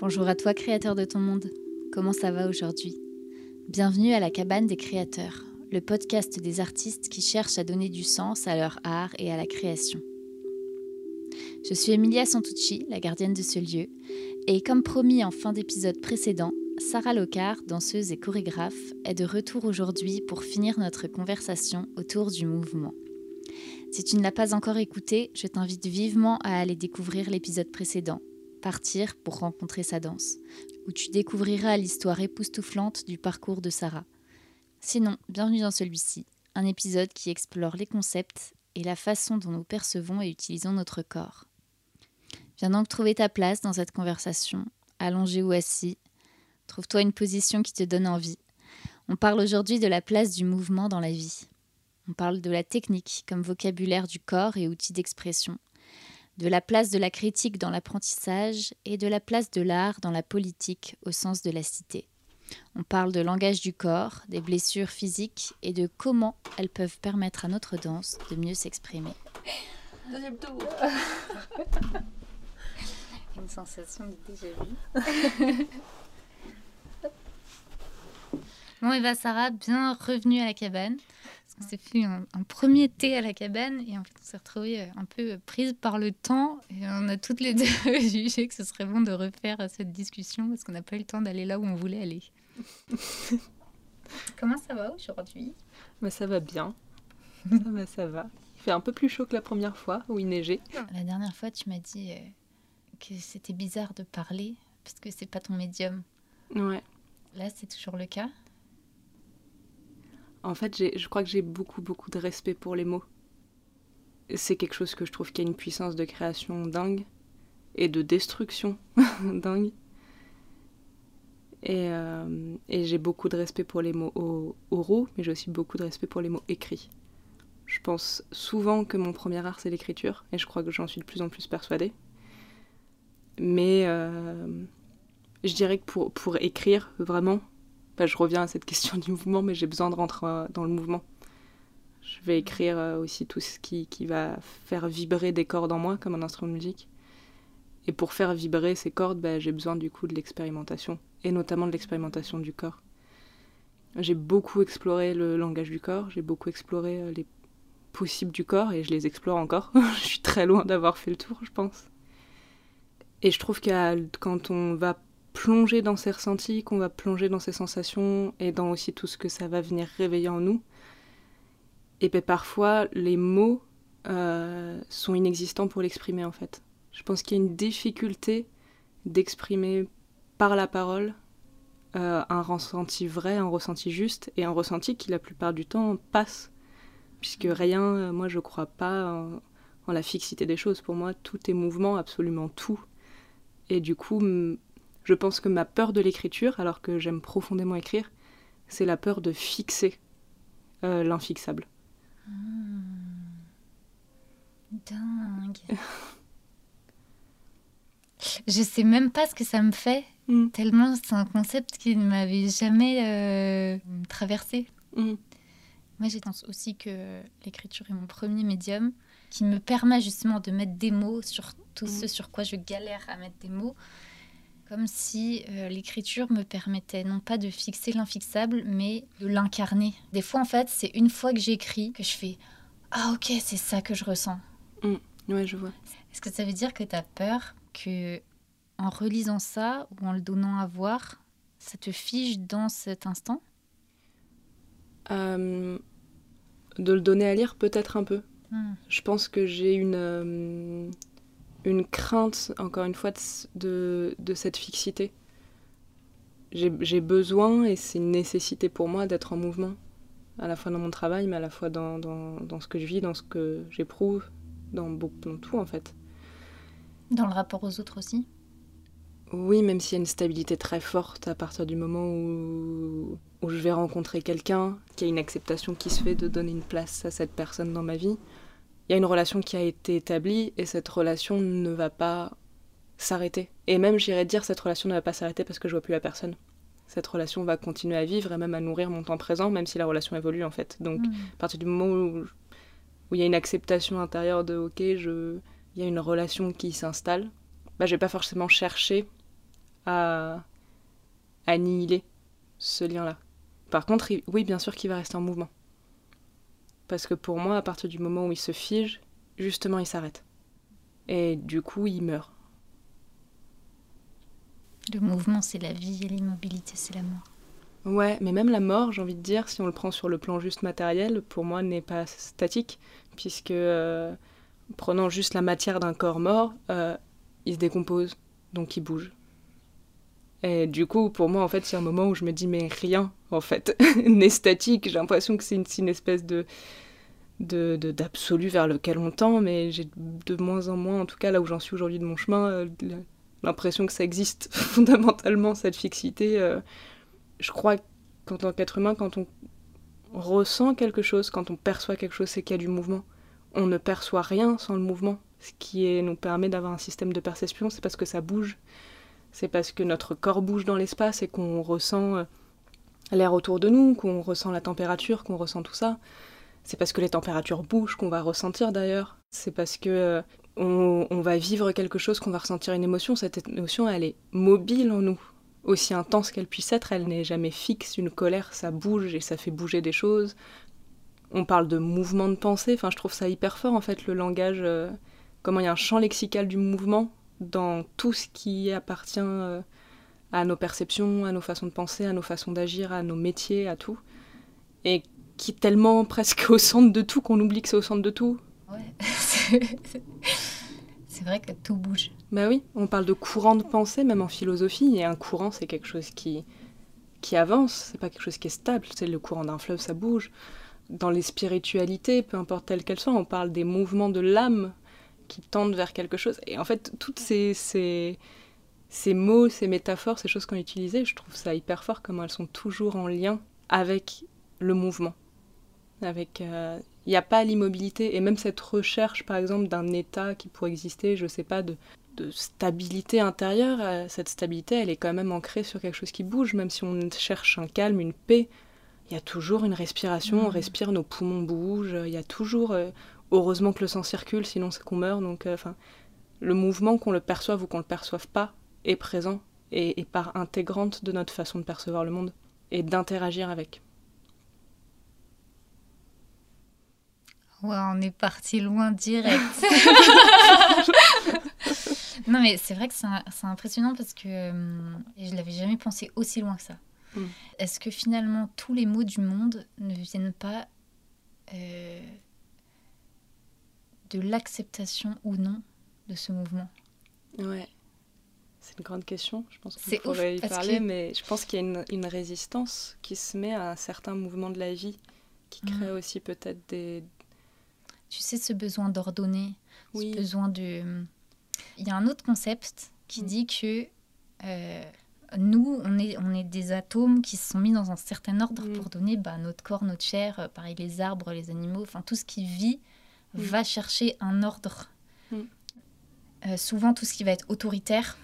Bonjour à toi créateur de ton monde. Comment ça va aujourd'hui? Bienvenue à la cabane des créateurs, le podcast des artistes qui cherchent à donner du sens à leur art et à la création. Je suis Emilia Santucci, la gardienne de ce lieu, et comme promis en fin d'épisode précédent, Sarah Locard, danseuse et chorégraphe, est de retour aujourd'hui pour finir notre conversation autour du mouvement. Si tu ne l'as pas encore écouté, je t'invite vivement à aller découvrir l'épisode précédent, Partir pour rencontrer sa danse, où tu découvriras l'histoire époustouflante du parcours de Sarah. Sinon, bienvenue dans celui-ci, un épisode qui explore les concepts et la façon dont nous percevons et utilisons notre corps. Viens donc trouver ta place dans cette conversation, allongé ou assis. Trouve-toi une position qui te donne envie. On parle aujourd'hui de la place du mouvement dans la vie. On parle de la technique comme vocabulaire du corps et outil d'expression, de la place de la critique dans l'apprentissage et de la place de l'art dans la politique au sens de la cité. On parle de langage du corps, des blessures physiques et de comment elles peuvent permettre à notre danse de mieux s'exprimer. Deuxième tour. Une sensation de déjà vu. bon, et bah Sarah, bien revenue à la cabane. On s'est fait un, premier thé à la cabane et en fait on s'est retrouvés euh, un peu prise par le temps et on a toutes les deux jugé que ce serait bon de refaire cette discussion parce qu'on n'a pas eu le temps d'aller là où on voulait aller. Comment ça va aujourd'hui? Bah, Ça va bien. ça va, ça va. Il fait un peu plus chaud que la première fois où il neigeait. La dernière fois tu m'as dit euh, que c'était bizarre de parler parce que c'est pas ton médium. Ouais. Là c'est toujours le cas? En fait, je crois que j'ai beaucoup, beaucoup de respect pour les mots. C'est quelque chose que je trouve qui a une puissance de création dingue et de destruction dingue. Et, euh, et j'ai beaucoup de respect pour les mots oraux, mais j'ai aussi beaucoup de respect pour les mots écrits. Je pense souvent que mon premier art, c'est l'écriture, et je crois que j'en suis de plus en plus persuadée. Mais euh, je dirais que pour écrire, vraiment, bah, je reviens à cette question du mouvement, mais j'ai besoin de rentrer euh, dans le mouvement. Je vais écrire euh, aussi tout ce qui, va faire vibrer des cordes en moi, comme un instrument de musique. Et pour faire vibrer ces cordes, bah, j'ai besoin du coup de l'expérimentation, et notamment de l'expérimentation du corps. J'ai beaucoup exploré le langage du corps, j'ai beaucoup exploré euh, les possibles du corps, et je les explore encore. je suis très loin d'avoir fait le tour, je pense. Et je trouve que quand on va plonger dans ses ressentis, qu'on va plonger dans ses sensations et dans aussi tout ce que ça va venir réveiller en nous. Et puis parfois, les mots euh, sont inexistants pour l'exprimer en fait. Je pense qu'il y a une difficulté d'exprimer par la parole euh, un ressenti vrai, un ressenti juste et un ressenti qui la plupart du temps passe. Puisque rien, euh, moi je crois pas en la fixité des choses. Pour moi, tout est mouvement, absolument tout. Et du coup, je pense que ma peur de l'écriture, alors que j'aime profondément écrire, c'est la peur de fixer euh, l'infixable. Hmm. Dingue. je sais même pas ce que ça me fait, hmm. tellement c'est un concept qui ne m'avait jamais euh, traversé. Hmm. Moi, je pense aussi que l'écriture est mon premier médium qui me permet justement de mettre des mots sur tout ce sur quoi je galère à mettre des mots comme si euh, l'écriture me permettait non pas de fixer l'infixable, mais de l'incarner. Des fois, en fait, c'est une fois que j'écris que je fais Ah, ok, c'est ça que je ressens. Mm. ouais, je vois. Est-ce que ça veut dire que tu as peur que, en relisant ça ou en le donnant à voir, ça te fige dans cet instant? Euh, De le donner à lire, peut-être un peu. Hmm. Je pense que j'ai une. Euh, une crainte, encore une fois, de, de cette fixité. J'ai besoin, et c'est une nécessité pour moi, d'être en mouvement, à la fois dans mon travail, mais à la fois dans, dans, dans ce que je vis, dans ce que j'éprouve, dans, dans tout en fait. Dans le rapport aux autres aussi? Oui, même s'il y a une stabilité très forte à partir du moment où, où je vais rencontrer quelqu'un, qu'il y a une acceptation qui se fait de donner une place à cette personne dans ma vie il y a une relation qui a été établie et cette relation ne va pas s'arrêter. Et même, j'irais dire, cette relation ne va pas s'arrêter parce que je vois plus la personne. Cette relation va continuer à vivre et même à nourrir mon temps présent, même si la relation évolue en fait. Donc, hmm. à partir du moment où, il y a une acceptation intérieure de OK, je, il y a une relation qui s'installe, bah, je vais pas forcément chercher à annihiler ce lien-là. Par contre, oui, bien sûr qu'il va rester en mouvement. Parce que pour moi, à partir du moment où il se fige, justement, il s'arrête. Et du coup, il meurt. Le mouvement, c'est la vie et l'immobilité, c'est la mort. Ouais, mais même la mort, j'ai envie de dire, si on le prend sur le plan juste matériel, pour moi, n'est pas statique, puisque euh, prenant juste la matière d'un corps mort, euh, il se décompose, donc il bouge. Et du coup, pour moi, en fait, c'est un moment où je me dis, mais rien, en fait, n'est statique. J'ai l'impression que c'est une, espèce de d'absolu vers lequel on tend, mais j'ai de moins en moins, en tout cas là où j'en suis aujourd'hui de mon chemin, euh, l'impression que ça existe fondamentalement, cette fixité. Euh. je crois qu'en tant qu'être humain, quand on ressent quelque chose, quand on perçoit quelque chose, c'est qu'il y a du mouvement. On ne perçoit rien sans le mouvement. Ce qui nous permet d'avoir un système de perception, c'est parce que ça bouge. C'est parce que notre corps bouge dans l'espace et qu'on ressent euh, l'air autour de nous, qu'on ressent la température, qu'on ressent tout ça. C'est parce que les températures bougent qu'on va ressentir d'ailleurs. C'est parce que euh, on, va vivre quelque chose, qu'on va ressentir une émotion. Cette émotion, elle est mobile en nous. Aussi intense qu'elle puisse être, elle n'est jamais fixe. Une colère, ça bouge et ça fait bouger des choses. On parle de mouvement de pensée. Enfin, je trouve ça hyper fort en fait le langage. Euh, comment il y a un champ lexical du mouvement dans tout ce qui appartient euh, à nos perceptions, à nos façons de penser, à nos façons d'agir, à nos métiers, à tout. Et qui est tellement presque au centre de tout qu'on oublie que c'est au centre de tout. Ouais, c'est vrai que tout bouge. Bah oui, on parle de courant de pensée, même en philosophie, et un courant, c'est quelque chose qui, qui avance, c'est pas quelque chose qui est stable. C'est le courant d'un fleuve, ça bouge. Dans les spiritualités, peu importe telles qu'elles soient, on parle des mouvements de l'âme qui tendent vers quelque chose. Et en fait, toutes ces, ces, ces mots, ces métaphores, ces choses qu'on utilisait, je trouve ça hyper fort, comment elles sont toujours en lien avec le mouvement. Avec, il euh, n'y a pas l'immobilité et même cette recherche, par exemple, d'un état qui pourrait exister, je sais pas, de, de stabilité intérieure. Euh, cette stabilité, elle est quand même ancrée sur quelque chose qui bouge, même si on cherche un calme, une paix. Il y a toujours une respiration, on mmh. respire, nos poumons bougent. Il y a toujours, euh, heureusement que le sang circule, sinon c'est qu'on meurt. Donc, enfin, le mouvement, qu'on le perçoive ou qu'on le perçoive pas, est présent et, et part intégrante de notre façon de percevoir le monde et d'interagir avec. on est parti loin direct. non, mais c'est vrai que c'est impressionnant parce que euh, je l'avais jamais pensé aussi loin que ça. Hmm. Est-ce que finalement tous les mots du monde ne viennent pas euh, de l'acceptation ou non de ce mouvement Ouais. C'est une grande question. Je pense qu'on pourrait y parler, mais je pense qu'il y a une, une, résistance qui se met à un certain mouvement de la vie qui crée aussi peut-être des, tu sais, ce besoin d'ordonner, ce besoin de... Il y a un autre concept qui mm. dit que euh, nous, on est, on est des atomes qui se sont mis dans un certain ordre mm. pour donner bah, notre corps, notre chair, euh, pareil les arbres, les animaux, enfin tout ce qui vit mm. va chercher un ordre. Euh, souvent, tout ce qui va être autoritaire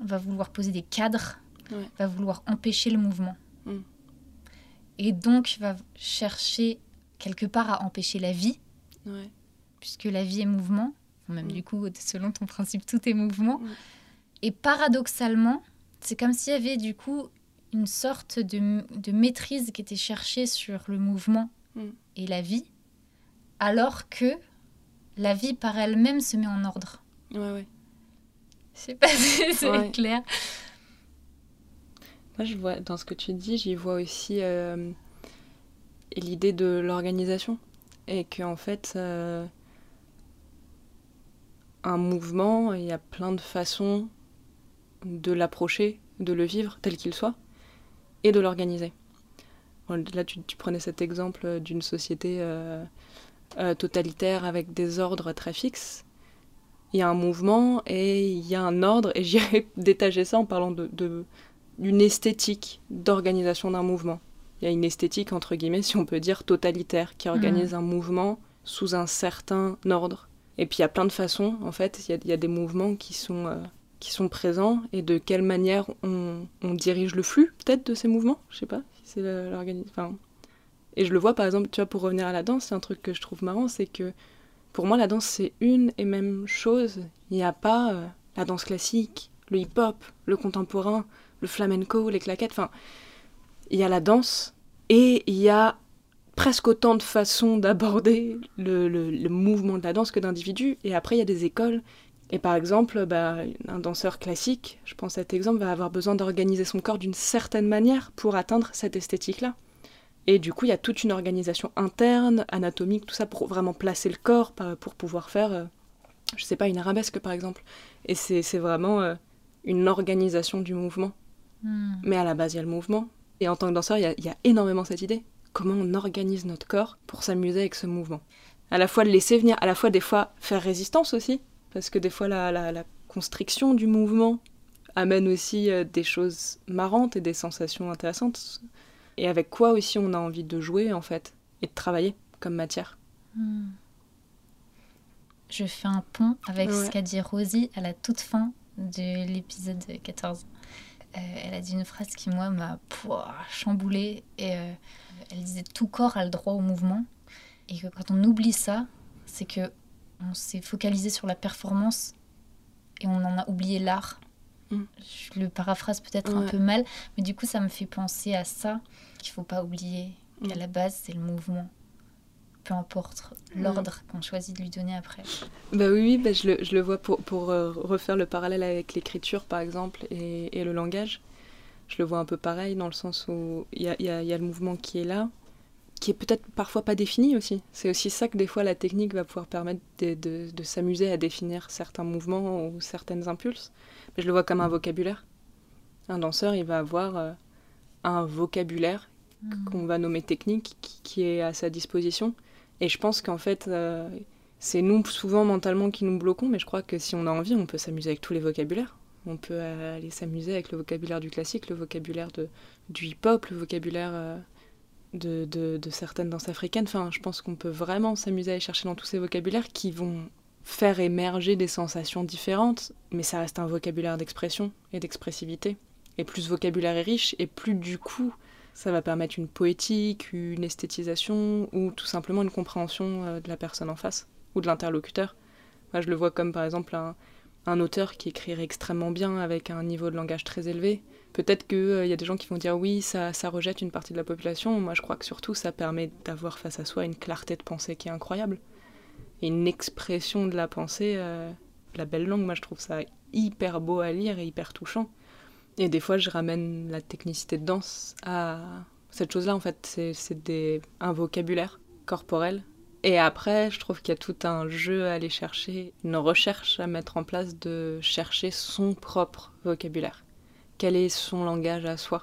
va vouloir poser des cadres, va vouloir empêcher le mouvement. Et donc va chercher quelque part à empêcher la vie Puisque la vie est mouvement, même mm. du coup, selon ton principe, tout est mouvement. Mm. Et paradoxalement, c'est comme s'il y avait du coup une sorte de, de, maîtrise qui était cherchée sur le mouvement mm. et la vie, alors que la vie par elle-même se met en ordre. Ouais, ouais. Je sais pas si c'est clair. Moi, je vois, dans ce que tu dis, j'y vois aussi euh, l'idée de l'organisation et qu'en fait, euh, un mouvement, il y a plein de façons de l'approcher, de le vivre tel qu'il soit, et de l'organiser. Là, tu, prenais cet exemple d'une société euh, euh, totalitaire avec des ordres très fixes. Il y a un mouvement et il y a un ordre, et j'irais détacher ça en parlant de, d'une esthétique d'organisation d'un mouvement il y a une esthétique, entre guillemets, si on peut dire, totalitaire, qui organise mhm. un mouvement sous un certain ordre. Et puis il y a plein de façons, en fait, il y, a des mouvements qui sont, euh, qui sont présents, et de quelle manière on, dirige le flux, peut-être, de ces mouvements, je sais pas, si c'est l'organisation... Et je le vois, par exemple, tu vois, pour revenir à la danse, c'est un truc que je trouve marrant, c'est que pour moi, la danse, c'est une et même chose. Il n'y a pas euh, la danse classique, le hip-hop, le contemporain, le flamenco, les claquettes. Enfin, il y a la danse et il y a presque autant de façons d'aborder le, mouvement de la danse que d'individus. Et après, il y a des écoles. Et par exemple, bah, un danseur classique, je pense à cet exemple, va avoir besoin d'organiser son corps d'une certaine manière pour atteindre cette esthétique-là. Et du coup, il y a toute une organisation interne, anatomique, tout ça, pour vraiment placer le corps, pour pouvoir faire, euh, je sais pas, une arabesque par exemple. Et c'est vraiment euh, une organisation du mouvement. Hmm. Mais à la base, il y a le mouvement. Et en tant que danseur, il y a, énormément cette idée. Comment on organise notre corps pour s'amuser avec ce mouvement? À la fois le laisser venir, à la fois des fois faire résistance aussi. Parce que des fois, la, la, constriction du mouvement amène aussi euh, des choses marrantes et des sensations intéressantes. Et avec quoi aussi on a envie de jouer en fait et de travailler comme matière. Hmm. Je fais un pont avec ce qu'a dit Rosie à la toute fin de l'épisode 14. Euh, elle a dit une phrase qui, moi, m'a chamboulée. Et euh, elle disait Tout corps a le droit au mouvement. Et que quand on oublie ça, c'est que on s'est focalisé sur la performance et on en a oublié l'art. Mm. Je le paraphrase peut-être un peu mal, mais du coup, ça me fait penser à ça qu'il faut pas oublier qu'à mm. la base, c'est le mouvement peu importe l'ordre qu'on choisit de lui donner après. Bah oui, bah je, le, je, le, vois pour, pour euh, refaire le parallèle avec l'écriture par exemple et, et, le langage. Je le vois un peu pareil dans le sens où il y a, y, a, y a, le mouvement qui est là, qui est peut-être parfois pas défini aussi. C'est aussi ça que des fois la technique va pouvoir permettre de, de, de s'amuser à définir certains mouvements ou certaines impulses. Mais je le vois comme un vocabulaire. Un danseur, il va avoir euh, un vocabulaire hmm. qu'on va nommer technique qui, qui, est à sa disposition et je pense qu'en fait, euh, c'est nous souvent mentalement qui nous bloquons, mais je crois que si on a envie, on peut s'amuser avec tous les vocabulaires. On peut aller s'amuser avec le vocabulaire du classique, le vocabulaire de, du hip-hop, le vocabulaire euh, de, certaines danses africaines. Enfin, je pense qu'on peut vraiment s'amuser à aller chercher dans tous ces vocabulaires qui vont faire émerger des sensations différentes, mais ça reste un vocabulaire d'expression et d'expressivité. Et plus ce vocabulaire est riche, et plus du coup ça va permettre une poétique, une esthétisation ou tout simplement une compréhension euh, de la personne en face ou de l'interlocuteur. Moi, je le vois comme par exemple un, un, auteur qui écrirait extrêmement bien avec un niveau de langage très élevé. Peut-être qu'il euh, y a des gens qui vont dire oui, ça, ça rejette une partie de la population. Moi, je crois que surtout, ça permet d'avoir face à soi une clarté de pensée qui est incroyable. Et une expression de la pensée, euh, la belle langue, moi, je trouve ça hyper beau à lire et hyper touchant. Et des fois, je ramène la technicité de danse à cette chose-là, en fait. C'est un vocabulaire corporel. Et après, je trouve qu'il y a tout un jeu à aller chercher, une recherche à mettre en place de chercher son propre vocabulaire. Quel est son langage à soi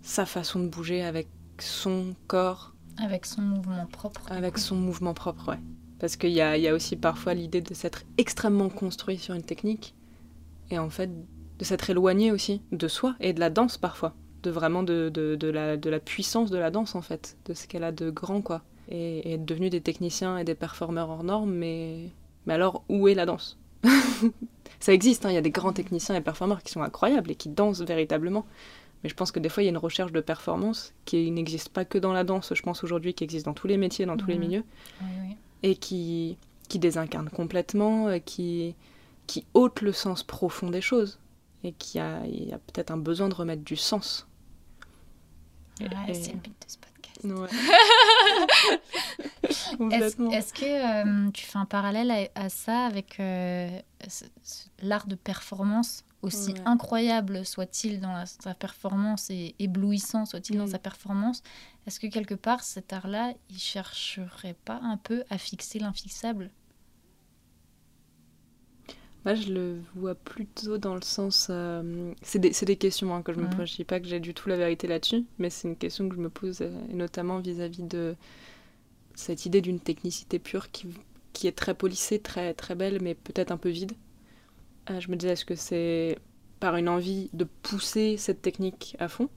Sa façon de bouger avec son corps. Avec son mouvement propre. Avec son mouvement propre, ouais. Parce qu'il y a, y a aussi parfois l'idée de s'être extrêmement construit sur une technique. Et en fait, de s'être éloigné aussi de soi et de la danse parfois, de vraiment de, de, la, de la puissance de la danse en fait, de ce qu'elle a de grand quoi. Et, être devenu des techniciens et des performeurs hors normes, mais, mais alors où est la danse? Ça existe, hein, il y a des grands techniciens et performeurs qui sont incroyables et qui dansent véritablement. Mais je pense que des fois, il y a une recherche de performance qui n'existe pas que dans la danse, je pense aujourd'hui, qui existe dans tous les métiers, dans tous les milieux, et qui, qui désincarne complètement, euh, qui, qui ôte le sens profond des choses et qu'il y a, a peut-être un besoin de remettre du sens. Ouais, c'est le but de ce podcast. Ouais. Est-ce que euh, tu fais un parallèle à, ça avec euh, l'art de performance, aussi incroyable soit-il dans sa performance et éblouissant soit-il dans sa performance? Est-ce que quelque part cet art-là, il chercherait pas un peu à fixer l'infixable? Moi, je le vois plutôt dans le sens. Euh, c'est des, des, questions hein, que je me pose. Je dis pas que j'ai du tout la vérité là-dessus, mais c'est une question que je me pose, euh, et notamment vis-à-vis de cette idée d'une technicité pure qui, qui, est très polissée, très, très belle, mais peut-être un peu vide. Euh, je me disais, est-ce que c'est par une envie de pousser cette technique à fond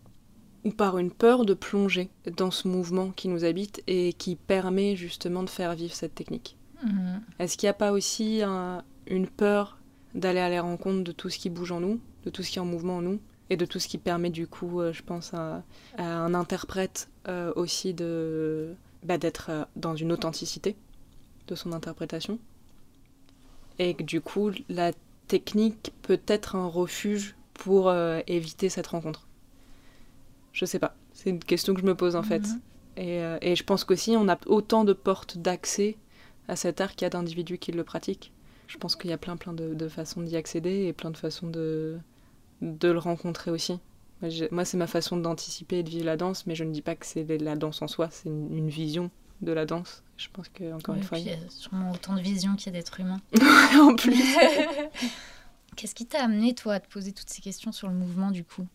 ou par une peur de plonger dans ce mouvement qui nous habite et qui permet justement de faire vivre cette technique? Mhm. Est-ce qu'il n'y a pas aussi un, une peur d'aller à la rencontre de tout ce qui bouge en nous, de tout ce qui est en mouvement en nous, et de tout ce qui permet du coup, euh, je pense, à, un interprète euh, aussi de bah, d'être euh, dans une authenticité de son interprétation. Et que du coup, la technique peut être un refuge pour euh, éviter cette rencontre Je sais pas. C'est une question que je me pose en fait. Mhm. Et, euh, et je pense qu'aussi, on a autant de portes d'accès à cet art qu'il y a d'individus qui le pratiquent. Je pense qu'il y a plein, plein de, de façons d'y accéder et plein de façons de, de le rencontrer aussi. Moi, c'est ma façon d'anticiper et de vivre la danse, mais je ne dis pas que c'est la danse en soi, c'est une, une vision de la danse. Je pense que encore une fois, il y a sûrement autant de visions qu'il y a d'êtres humains. en plus. Qu'est-ce qui t'a amené, toi, à te poser toutes ces questions sur le mouvement, du coup?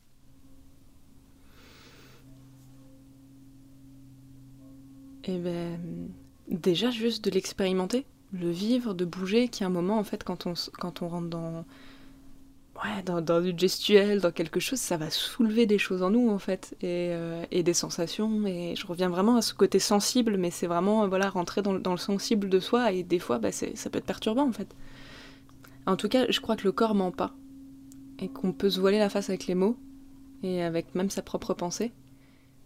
Et ben, déjà juste de l'expérimenter, le vivre, de bouger, qui à un moment, en fait, quand on, quand on rentre dans, ouais, dans, dans dans quelque chose, ça va soulever des choses en nous, en fait, et, euh, et des sensations. Et je reviens vraiment à ce côté sensible, mais c'est vraiment, voilà, rentrer dans, le- sensible de soi, et des fois, bah, ça peut être perturbant, en fait. En tout cas, je crois que le corps ment pas, et qu'on peut se voiler la face avec les mots, et avec même sa propre pensée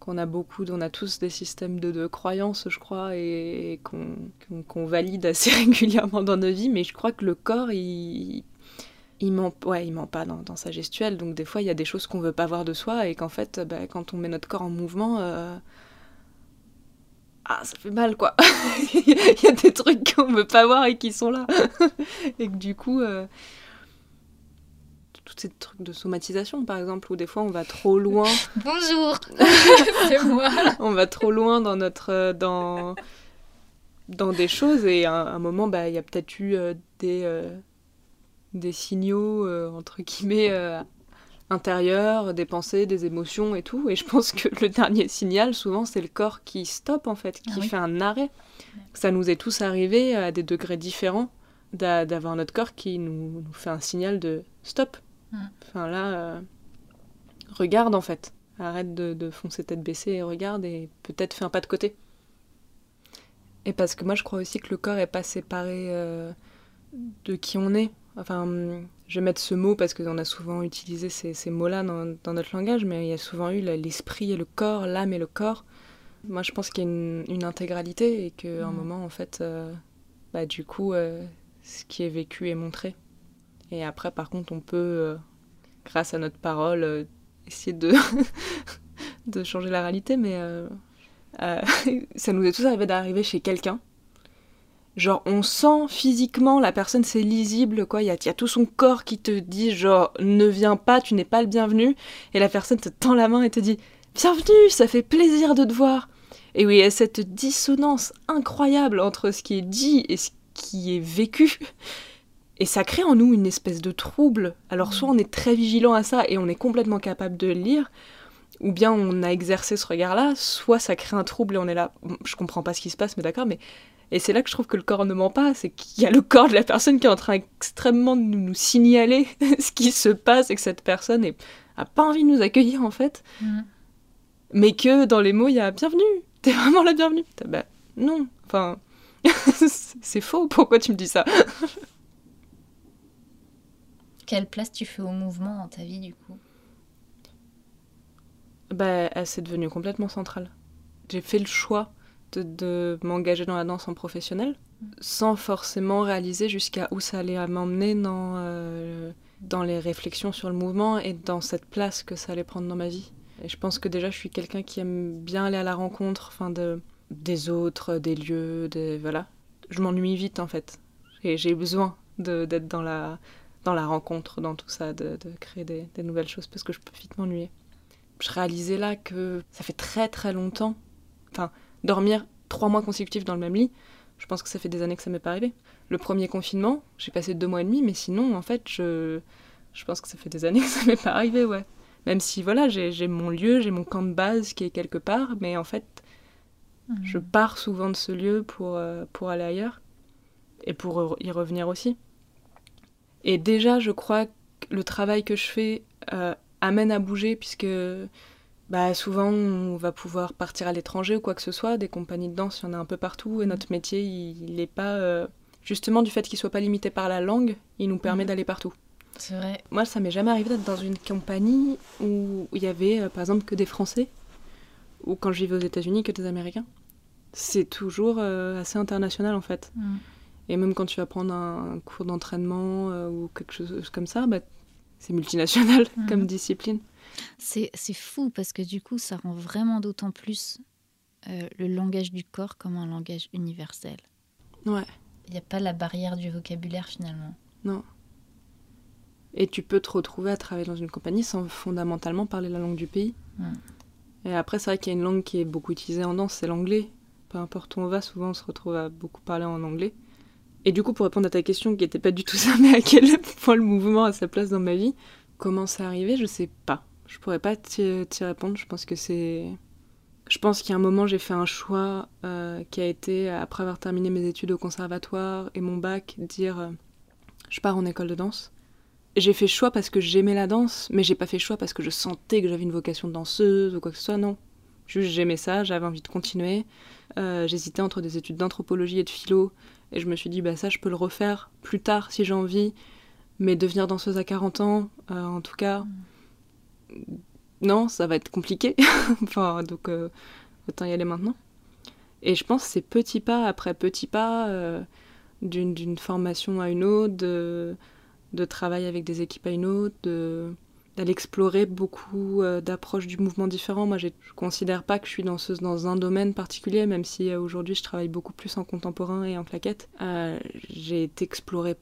qu'on a beaucoup, on a tous des systèmes de, croyances, je crois, et, qu'on valide assez régulièrement dans nos vies, mais je crois que le corps, il, il ment, il ment pas dans, dans sa gestuelle, donc des fois il y a des choses qu'on veut pas voir de soi, et qu'en fait, bah, quand on met notre corps en mouvement, euh, ah, ça fait mal, quoi. il y a des trucs qu'on veut pas voir et qui sont là, et que du coup... euh, tous ces trucs de somatisation, par exemple, où des fois on va trop loin. Bonjour. C'est moi. On va trop loin dans notre euh, dans dans des choses et à un, moment bah il y a peut-être eu euh, des euh, des signaux euh, entre guillemets intérieurs des pensées des émotions et tout. Et je pense que le dernier signal souvent c'est le corps qui stoppe en fait qui Ah oui. fait un arrêt. Ça nous est tous arrivé à des degrés différents d'a- d'avoir notre corps qui nous, nous fait un signal de stop. Enfin là euh, regarde en fait Arrête de, de foncer tête baissée et regarde et peut-être fais un pas de côté. Et parce que moi je crois aussi que le corps est pas séparé euh, de qui on est. Enfin, je vais mettre ce mot parce qu'on a souvent utilisé ces, ces mots-là dans, dans notre langage, mais il y a souvent eu l'esprit et le corps, l'âme et le corps. Moi je pense qu'il y a une, une intégralité et qu'à un Mhm. moment en fait, euh, bah, du coup, ce qui est vécu est montré. Et après par contre on peut, euh, grâce à notre parole, euh, essayer de, de changer la réalité, mais euh, ça nous est tous arrivé d'arriver chez quelqu'un. Genre, on sent physiquement la personne, c'est lisible, quoi. Il y y a tout son corps qui te dit, genre, ne viens pas, tu n'es pas le bienvenu. Et la personne te tend la main et te dit, bienvenue, ça fait plaisir de te voir. Et oui, il y a cette dissonance incroyable entre ce qui est dit et ce qui est vécu. Et ça crée en nous une espèce de trouble. Alors soit on est très vigilant à ça et on est complètement capable de le lire, ou bien on a exercé ce regard-là, soit ça crée un trouble et on est là, je comprends pas ce qui se passe, mais d'accord, mais... Et c'est là que je trouve que le corps ne ment pas, c'est qu'il y a le corps de la personne qui est en train extrêmement de nous, signaler ce qui se passe et que cette personne est, a pas envie de nous accueillir en fait, Mhm. mais que dans les mots il y a bienvenue, t'es vraiment la bienvenue. Bah non, enfin c'est faux, pourquoi tu me dis ça? Quelle place tu fais au mouvement dans ta vie, du coup Bah, elle, c'est devenu complètement centrale. J'ai fait le choix de, de m'engager dans la danse en professionnel, sans forcément réaliser jusqu'à où ça allait m'emmener dans, euh, dans les réflexions sur le mouvement et dans cette place que ça allait prendre dans ma vie. Et je pense que déjà, je suis quelqu'un qui aime bien aller à la rencontre enfin de, des autres, des lieux, des, voilà. Je m'ennuie vite, en fait. Et j'ai besoin d'être dans la, dans la rencontre, dans tout ça, de, de créer des, des nouvelles choses, parce que je peux vite m'ennuyer je réalisais là que ça fait très très longtemps. Enfin, dormir trois mois consécutifs dans le même lit, je pense que ça fait des années que ça m'est pas arrivé. Le premier confinement, j'ai passé deux mois et demi, mais sinon, en fait, je, je pense que ça fait des années que ça m'est pas arrivé, ouais. Même si, voilà, j'ai mon lieu, j'ai mon camp de base qui est quelque part, mais en fait, je pars souvent de ce lieu pour, euh, pour aller ailleurs et pour y revenir aussi. Et déjà, je crois que le travail que je fais euh, amène à bouger, puisque bah, souvent on va pouvoir partir à l'étranger ou quoi que ce soit. Des compagnies de danse, il y en a un peu partout, et notre métier, il n'est pas. euh, justement, du fait qu'il soit pas limité par la langue, il nous permet Mhm. d'aller partout. C'est vrai. Moi, ça m'est jamais arrivé d'être dans une compagnie où il y avait, euh, par exemple, que des Français, ou quand je vivais aux États-Unis, que des Américains. C'est toujours euh, assez international en fait. Mhm. Et même quand tu vas prendre un, cours d'entraînement euh, ou quelque chose comme ça, bah, c'est multinational mhm. comme discipline. C'est fou parce que du coup, ça rend vraiment d'autant plus euh, le langage du corps comme un langage universel. Ouais. Il n'y a pas la barrière du vocabulaire finalement. Non. Et tu peux te retrouver à travailler dans une compagnie sans fondamentalement parler la langue du pays. Et après, c'est vrai qu'il y a une langue qui est beaucoup utilisée en danse, c'est l'anglais. Peu importe où on va, souvent on se retrouve à beaucoup parler en anglais. Et du coup, pour répondre à ta question qui n'était pas du tout ça, mais à quel point le mouvement a sa place dans ma vie, comment c'est arrivé, je sais pas. Je pourrais pas t'y répondre. Je pense que c'est. Je pense qu'il y a un moment, j'ai fait un choix euh, qui a été, après avoir terminé mes études au conservatoire et mon bac, dire euh, je pars en école de danse. J'ai fait choix parce que j'aimais la danse, mais j'ai pas fait choix parce que je sentais que j'avais une vocation de danseuse ou quoi que ce soit, non. Juste j'aimais ça, j'avais envie de continuer. Euh, j'hésitais entre des études d'anthropologie et de philo, et je me suis dit, bah ça je peux le refaire plus tard si j'ai envie, mais devenir danseuse à 40 ans, en tout cas, non, ça va être compliqué. enfin, donc euh, autant y aller maintenant. Et je pense que c'est petit pas après petit pas, euh, d'une formation à une autre, de, de, travail avec des équipes à une autre, d'aller explorer beaucoup euh, d'approches du mouvement différents. Moi, je ne considère pas que je suis danseuse dans un domaine particulier, même si aujourd'hui je travaille beaucoup plus en contemporain et en claquette. j'ai été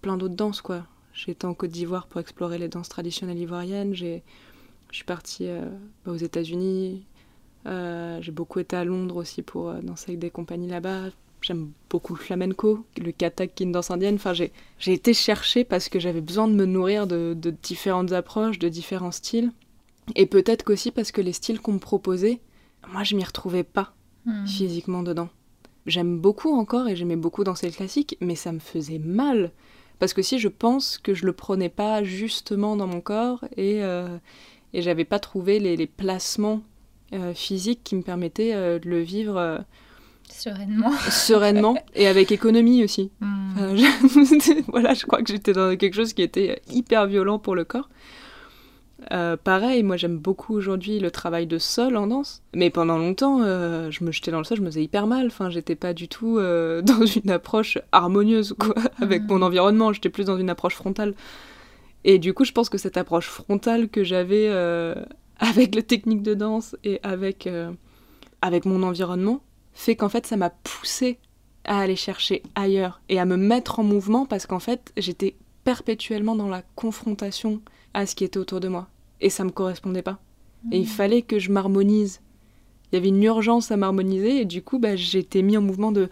plein d'autres danses, quoi. J'ai été en Côte d'Ivoire pour explorer les danses traditionnelles ivoiriennes. J'ai je suis partie euh, bah, aux États-Unis. Euh, j'ai beaucoup été à Londres aussi pour euh, danser avec des compagnies là-bas. J'aime beaucoup le flamenco, le katak qui est une danse indienne. Enfin, j'ai, j'ai été chercher parce que j'avais besoin de me nourrir de, de, différentes approches, de différents styles. Et peut-être qu'aussi parce que les styles qu'on me proposait, moi, je m'y retrouvais pas hmm. physiquement dedans. J'aime beaucoup encore et j'aimais beaucoup danser le classique, mais ça me faisait mal. Parce que si je pense que je le prenais pas justement dans mon corps et, et j'avais pas trouvé les, placements euh, physiques qui me permettaient euh, de le vivre euh, sereinement. sereinement et avec économie aussi. Hmm. je, voilà, je crois que j'étais dans quelque chose qui était hyper violent pour le corps. pareil, moi j'aime beaucoup aujourd'hui le travail de sol en danse, mais pendant longtemps, je me jetais dans le sol, je me faisais hyper mal. Enfin, j'étais pas du tout dans une approche harmonieuse quoi, avec hmm. mon environnement. J'étais plus dans une approche frontale. Et du coup, je pense que cette approche frontale que j'avais euh, avec la technique de danse et avec, euh, avec mon environnement fait qu'en fait, ça m'a poussé à aller chercher ailleurs et à me mettre en mouvement parce qu'en fait, j'étais perpétuellement dans la confrontation à ce qui était autour de moi. Et ça me correspondait pas. Et il mmh. fallait que je m'harmonise. Il y avait une urgence à m'harmoniser et du coup, bah, j'étais mis en mouvement de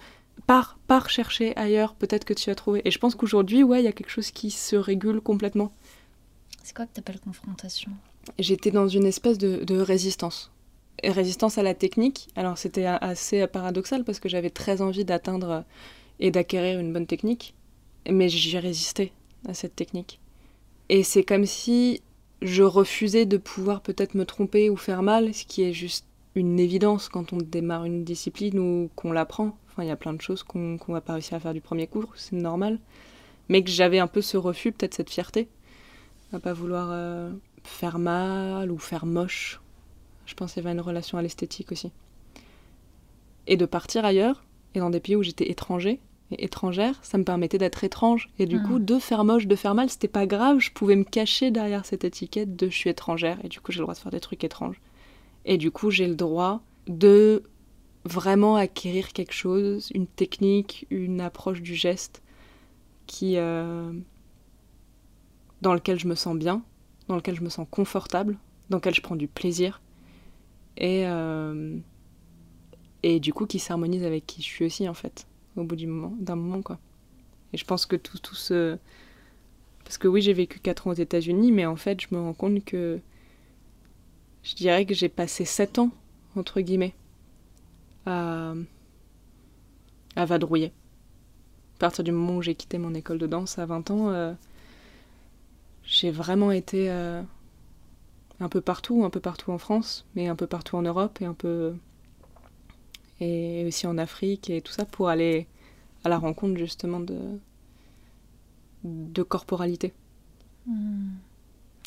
pars, pars chercher ailleurs, peut-être que tu as trouvé. Et je pense qu'aujourd'hui, ouais, il y a quelque chose qui se régule complètement. C'est quoi que tu appelles confrontation? J'étais dans une espèce de, résistance. Résistance à la technique. Alors c'était assez paradoxal parce que j'avais très envie d'atteindre et d'acquérir une bonne technique, mais j'ai résisté à cette technique. Et c'est comme si je refusais de pouvoir peut-être me tromper ou faire mal, ce qui est juste une évidence quand on démarre une discipline ou qu'on l'apprend. Enfin, il y a plein de choses qu'on ne va pas réussir à faire du premier coup, c'est normal. Mais que j'avais un peu ce refus, peut-être cette fierté, à pas vouloir euh, faire mal ou faire moche. Je pense qu'il y avait une relation à l'esthétique aussi. Et de partir ailleurs, et dans des pays où j'étais étranger et étrangère, ça me permettait d'être étrange. Et du hmm. coup, de faire moche, de faire mal, c'était pas grave, je pouvais me cacher derrière cette étiquette de je suis étrangère, et du coup j'ai le droit de faire des trucs étranges. Et du coup, j'ai le droit de vraiment acquérir quelque chose, une technique, une approche du geste qui euh, dans lequel je me sens bien, dans lequel je me sens confortable, dans lequel je prends du plaisir et euh, et du coup qui s'harmonise avec qui je suis aussi en fait au bout moment d'un moment quoi. Et je pense que tout tout ce parce que oui j'ai vécu 4 ans aux États-Unis mais en fait je me rends compte que je dirais que j'ai passé 7 ans entre guillemets à, à vadrouiller. À partir du moment où j'ai quitté mon école de danse à 20 ans, euh, j'ai vraiment été euh, un peu partout, un peu partout en France, mais un peu partout en Europe et un peu et aussi en Afrique et tout ça pour aller à la rencontre justement de de corporalité.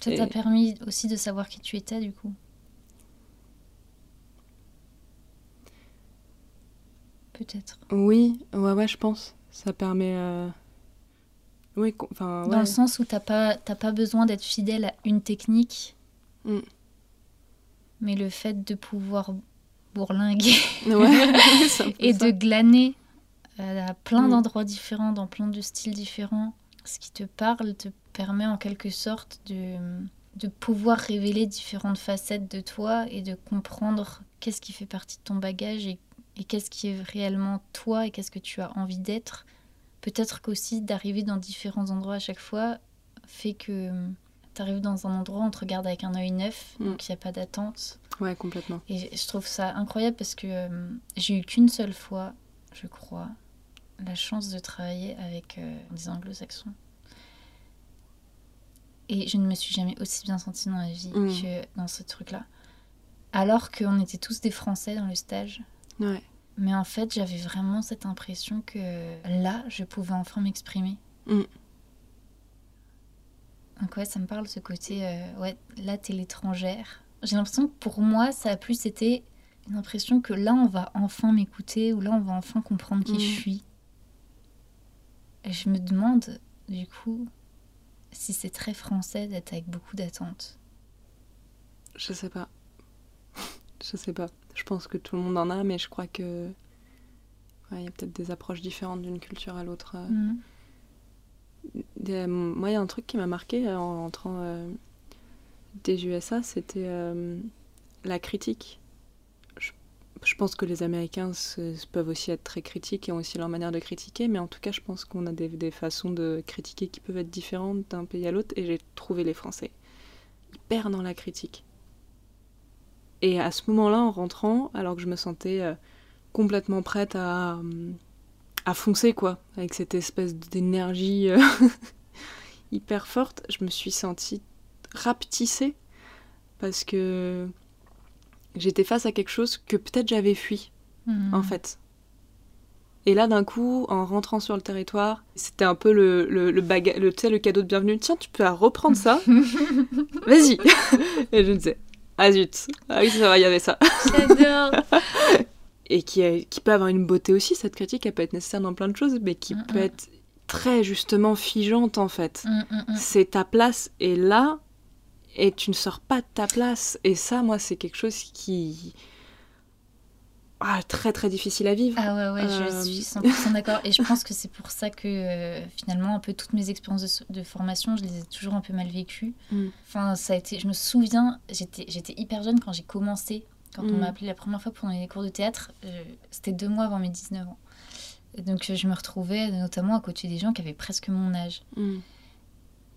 Ça t'a permis aussi de savoir qui tu étais du coup? Peut-être. Oui, ouais, ouais, je pense. Ça permet. euh, Oui, enfin. Dans le sens où t'as pas, t'as pas besoin d'être fidèle à une technique, Mm. mais le fait de pouvoir bourlinguer Ouais, et ça. de glaner euh, à plein Mm. d'endroits différents, dans plein de styles différents, ce qui te parle te permet en quelque sorte de, de pouvoir révéler différentes facettes de toi et de comprendre qu'est-ce qui fait partie de ton bagage et, et qu'est-ce qui est réellement toi et qu'est-ce que tu as envie d'être. Peut-être qu'aussi d'arriver dans différents endroits à chaque fois fait que tu arrives dans un endroit, on te regarde avec un œil neuf, Mm. donc il n'y a pas d'attente. Ouais, complètement. Et je trouve ça incroyable parce que euh, j'ai eu qu'une seule fois, je crois, la chance de travailler avec euh, des anglo-saxons. Et je ne me suis jamais aussi bien sentie dans la vie Mm. que dans ce truc-là. Alors qu'on était tous des Français dans le stage. Ouais. Mais en fait, j'avais vraiment cette impression que là, je pouvais enfin m'exprimer. Mm. Donc ouais, ça me parle ce côté, euh, ouais, là, t'es l'étrangère. J'ai l'impression que pour moi, ça a plus été une impression que là, on va enfin m'écouter ou là, on va enfin comprendre qui Mm. je suis. Et je me demande, du coup, si c'est très français d'être avec beaucoup d'attentes. Je sais pas. je sais pas. Je pense que tout le monde en a, mais je crois que. ouais, Il y a peut-être des approches différentes d'une culture à l'autre. euh. Mm. Moi, il y a un truc qui m'a marqué euh, en rentrant euh, des USA, c'était euh, la critique. Je, pense que les Américains peuvent aussi être très critiques et ont aussi leur manière de critiquer, mais en tout cas, je pense qu'on a des, façons de critiquer qui peuvent être différentes d'un pays à l'autre, et j'ai trouvé les Français hyper dans la critique. Et à ce moment-là, en rentrant, alors que je me sentais complètement prête à, euh, à foncer, quoi, avec cette espèce d'énergie euh, hyper forte, je me suis sentie rapetissée parce que j'étais face à quelque chose que peut-être j'avais fui, Mm. en fait. Et là, d'un coup, en rentrant sur le territoire, c'était un peu le, le, le, baga- le, cadeau de bienvenue. Tiens, tu peux reprendre ça Vas-y Et je me disais, ah zut, ah oui, c'est vrai, il y avait ça. J'adore. Et qui, peut avoir une beauté aussi, cette critique, elle peut être nécessaire dans plein de choses, mais qui Mm, peut mm. être très justement figeante en fait. Mm. C'est ta place est là et tu ne sors pas de ta place. Et ça, moi, c'est quelque chose qui. Ah, très très difficile à vivre. Ah ouais, ouais, je Euh, suis 100% d'accord. Et je pense que c'est pour ça que euh, finalement, un peu toutes mes expériences de, de formation, je les ai toujours un peu mal vécues. Mm. Enfin, ça a été, je me souviens, j'étais hyper jeune quand j'ai commencé, quand on Mm. m'a appelé la première fois pour donner des cours de théâtre. euh, c'était deux mois avant mes 19 ans. Et donc euh, je me retrouvais notamment à côté des gens qui avaient presque mon âge. Mm.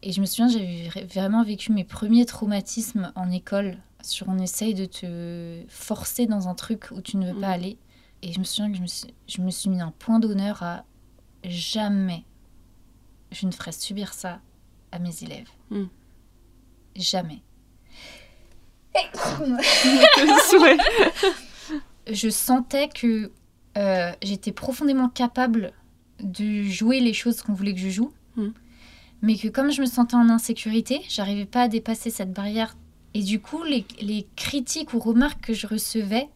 Et je me souviens, j'avais vra- vraiment vécu mes premiers traumatismes en école. Sur on essaye de te forcer dans un truc où tu ne veux pas Mm. aller. Et je me souviens que je me suis, je me suis mis un point d'honneur à jamais je ne ferai subir ça à mes élèves. Mm. Jamais. Je sentais que euh, j'étais profondément capable de jouer les choses qu'on voulait que je joue. Mm. Mais que comme je me sentais en insécurité, j'arrivais pas à dépasser cette barrière. Et du coup, les, les critiques ou remarques que je recevais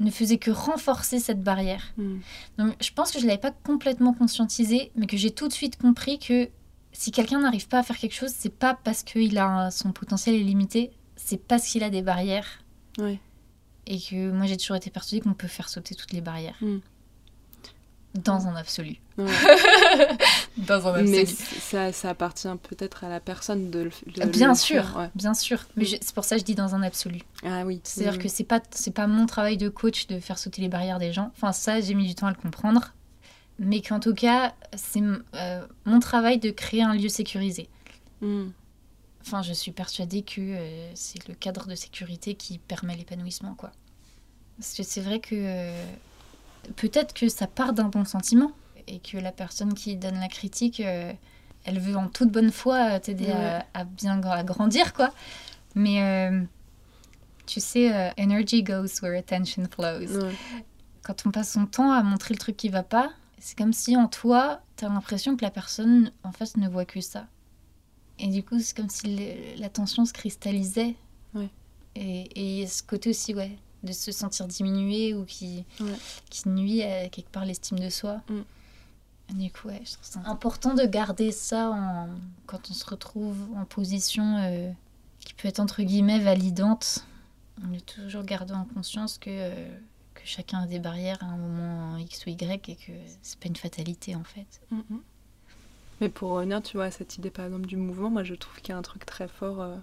ne faisaient que renforcer cette barrière. Mm. Donc, je pense que je l'avais pas complètement conscientisé, mais que j'ai tout de suite compris que si quelqu'un n'arrive pas à faire quelque chose, c'est pas parce qu'il a son potentiel est limité, c'est parce qu'il a des barrières. Ouais. Et que moi, j'ai toujours été persuadée qu'on peut faire sauter toutes les barrières. Mm. Dans un absolu. Ouais. Dans un Mais absolu. c- ça, ça appartient peut-être à la personne de le, de Bien le sûr, faire, ouais. bien sûr. Mais c'est pour ça que je dis dans un absolu. Ah oui. C'est-à-dire Mm. que c'est pas c'est pas mon travail de coach de faire sauter les barrières des gens. Enfin ça j'ai mis du temps à le comprendre, mais qu'en tout cas c'est euh, mon travail de créer un lieu sécurisé. Mm. Enfin je suis persuadée que euh, c'est le cadre de sécurité qui permet l'épanouissement quoi. Parce que c'est vrai que euh, peut-être que ça part d'un bon sentiment et que la personne qui donne la critique euh, elle veut en toute bonne foi t'aider à, à bien à grandir quoi. Mais tu sais, energy goes where attention flows. Ouais. Quand on passe son temps à montrer le truc qui va pas, c'est comme si en toi, t'as l'impression que la personne en face ne voit que ça. Et du coup, c'est comme si le- l'attention se cristallisait. Ouais. Et, et ce côté aussi, ouais, de se sentir diminué ou qui, Ouais. qui nuit à quelque part l'estime de soi. Mm. Du coup, ouais, je trouve ça important de garder ça en... quand on se retrouve en position euh, qui peut être entre guillemets validante. On est toujours garder en conscience que, euh, que chacun a des barrières à un moment X ou Y et que c'est pas une fatalité en fait. Mhm. Mais pour revenir, tu vois, à cette idée par exemple du mouvement, moi je trouve qu'il y a un truc très fort euh,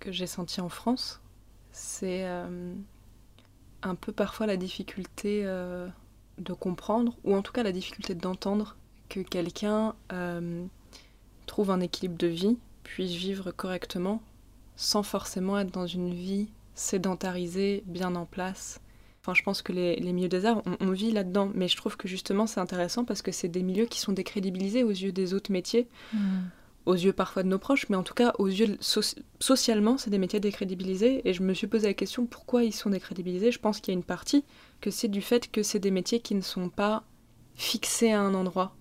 que j'ai senti en France. C'est un peu parfois la difficulté de comprendre, ou en tout cas la difficulté d'entendre que quelqu'un euh, trouve un équilibre de vie, puisse vivre correctement, sans forcément être dans une vie sédentarisée, bien en place. Enfin, je pense que les, milieux des arts, on, vit là-dedans, mais je trouve que justement c'est intéressant parce que c'est des milieux qui sont décrédibilisés aux yeux des autres métiers, hmm. aux yeux parfois de nos proches, mais en tout cas aux yeux socialement, c'est des métiers décrédibilisés. Et je me suis posé la question pourquoi ils sont décrédibilisés? Je pense qu'il y a une partie que c'est du fait que c'est des métiers qui ne sont pas fixés à un endroit,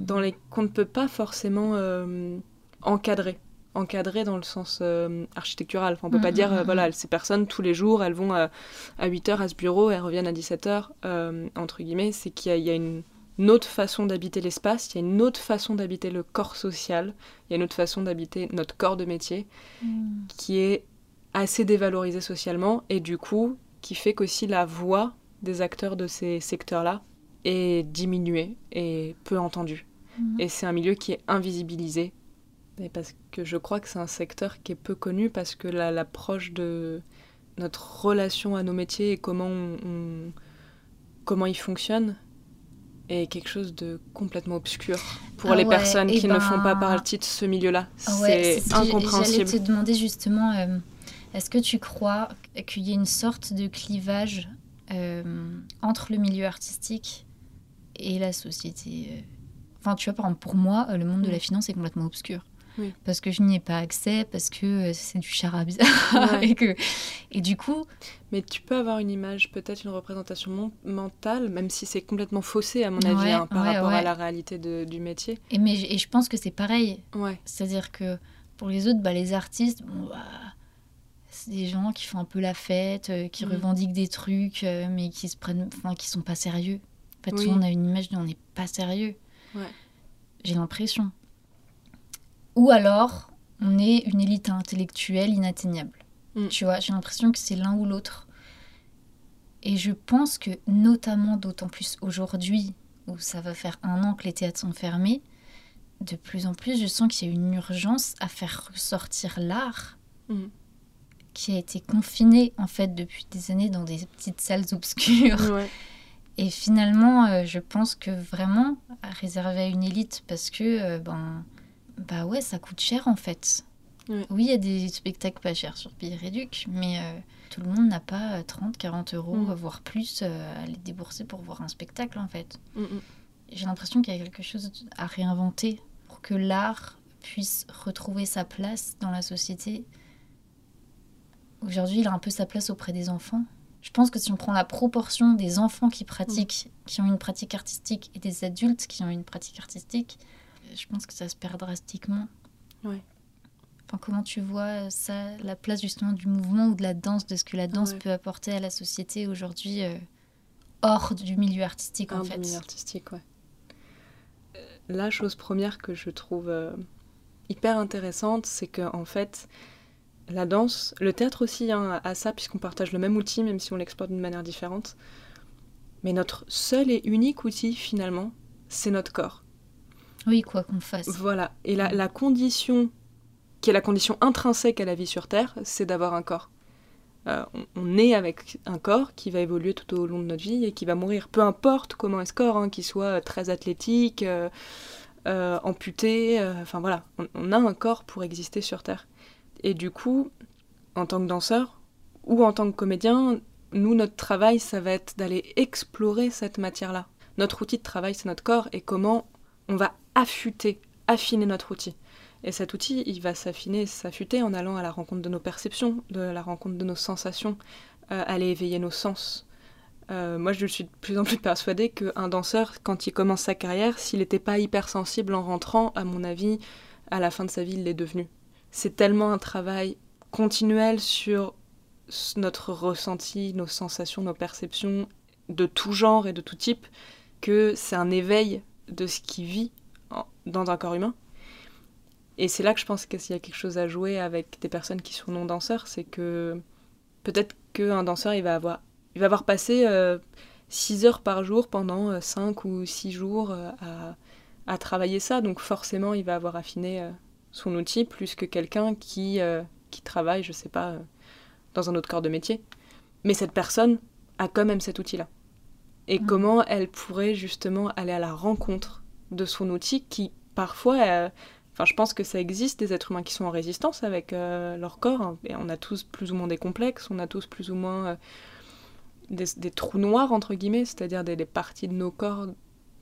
dans les qu'on ne peut pas forcément euh, encadrer encadrer dans le sens euh, architectural. Enfin, on peut pas hmm, dire, euh, hmm, voilà, ces personnes, tous les jours, elles vont à 8h à ce bureau, elles reviennent à 17h, entre guillemets. C'est qu'il y, a une, autre façon d'habiter l'espace, il y a une autre façon d'habiter le corps social, il y a une autre façon d'habiter notre corps de métier, qui est assez dévalorisée socialement, et du coup, qui fait qu'aussi la voix des acteurs de ces secteurs-là est diminué et peu entendu. Mhm. Et c'est un milieu qui est invisibilisé. Et parce que je crois que c'est un secteur qui est peu connu parce que l'approche de notre relation à nos métiers et comment, on, comment ils fonctionnent est quelque chose de complètement obscur pour ah les personnes qui ne ben font pas partie de ce milieu-là. Ah c'est incompréhensible. J'allais te demander justement, euh, est-ce que tu crois qu'il y a une sorte de clivage euh, entre le milieu artistique et la société. Euh, enfin, tu vois, par exemple, pour moi, le monde de la finance est complètement obscur. Parce que je n'y ai pas accès, parce que euh, c'est du charabia. et, que... et du coup. Mais tu peux avoir une image, peut-être une représentation mentale, même si c'est complètement faussé, à mon avis, hein, par rapport à la réalité de, du métier. Et, mais, et je pense que c'est pareil. C'est-à-dire que pour les autres, bah, les artistes, bon, bah, c'est des gens qui font un peu la fête, qui mm. revendiquent des trucs, mais qui se prennent, enfin, qui sont pas sérieux. En fait, on a une image de on n'est pas sérieux. J'ai l'impression. Ou alors, on est une élite intellectuelle inatteignable. Mm. Tu vois, j'ai l'impression que c'est l'un ou l'autre. Et je pense que, notamment d'autant plus aujourd'hui, où ça va faire un an que les théâtres sont fermés, de plus en plus, je sens qu'il y a une urgence à faire ressortir l'art mm. qui a été confiné, en fait, depuis des années dans des petites salles obscures. Et finalement, euh, je pense que vraiment, réservé à une élite, parce que, euh, ben, bah ouais, ça coûte cher en fait. Oui, il y a des spectacles pas chers sur Billet Réduc, mais euh, tout le monde n'a pas 30, 40 euros, mm. voire plus, à les débourser pour voir un spectacle en fait. Mm, mm. J'ai l'impression qu'il y a quelque chose à réinventer pour que l'art puisse retrouver sa place dans la société. Aujourd'hui, il a un peu sa place auprès des enfants. Je pense que si on prend la proportion des enfants qui pratiquent, qui ont une pratique artistique, et des adultes qui ont une pratique artistique, je pense que ça se perd drastiquement. Ouais. Enfin, comment tu vois ça, la place justement du mouvement ou de la danse, de ce que la danse peut apporter à la société aujourd'hui, euh, hors du milieu artistique en fait. Du milieu artistique, ouais. Euh, la chose première que je trouve euh, hyper intéressante, c'est que en fait, la danse, le théâtre aussi hein, a ça, puisqu'on partage le même outil, même si on l'exploite d'une manière différente. Mais notre seul et unique outil, finalement, c'est notre corps. Oui, quoi qu'on fasse. Voilà. Et la, condition, qui est la condition intrinsèque à la vie sur Terre, c'est d'avoir un corps. Euh, on, est avec un corps qui va évoluer tout au long de notre vie et qui va mourir. Peu importe comment est ce corps, hein, qu'il soit très athlétique, euh, euh, amputé, enfin voilà, on, a un corps pour exister sur Terre. Et du coup, en tant que danseur ou en tant que comédien, nous, notre travail, ça va être d'aller explorer cette matière-là. Notre outil de travail, c'est notre corps et comment on va affûter, affiner notre outil. Et cet outil, il va s'affiner, s'affûter en allant à la rencontre de nos perceptions, de la rencontre de nos sensations, euh, aller éveiller nos sens. Euh, moi, je suis de plus en plus persuadée qu'un danseur, quand il commence sa carrière, s'il n'était pas hypersensible en rentrant, à mon avis, à la fin de sa vie, il l'est devenu c'est tellement un travail continuel sur notre ressenti, nos sensations, nos perceptions de tout genre et de tout type, que c'est un éveil de ce qui vit dans un corps humain. Et c'est là que je pense qu'il y a quelque chose à jouer avec des personnes qui sont non danseurs, c'est que peut-être qu'un danseur, il va avoir, il va avoir passé 6 euh, heures par jour pendant 5 euh, ou 6 jours euh, à, à, travailler ça, donc forcément, il va avoir affiné son outil plus que quelqu'un qui, qui travaille, je sais pas, dans un autre corps de métier. Mais cette personne a quand même cet outil-là. Et mmh. comment elle pourrait justement aller à la rencontre de son outil qui, parfois, Enfin, je pense que ça existe des êtres humains qui sont en résistance avec euh, leur corps. Hein. et on a tous plus ou moins des complexes, on a tous plus ou moins euh, des, trous noirs, entre guillemets, c'est-à-dire des, parties de nos corps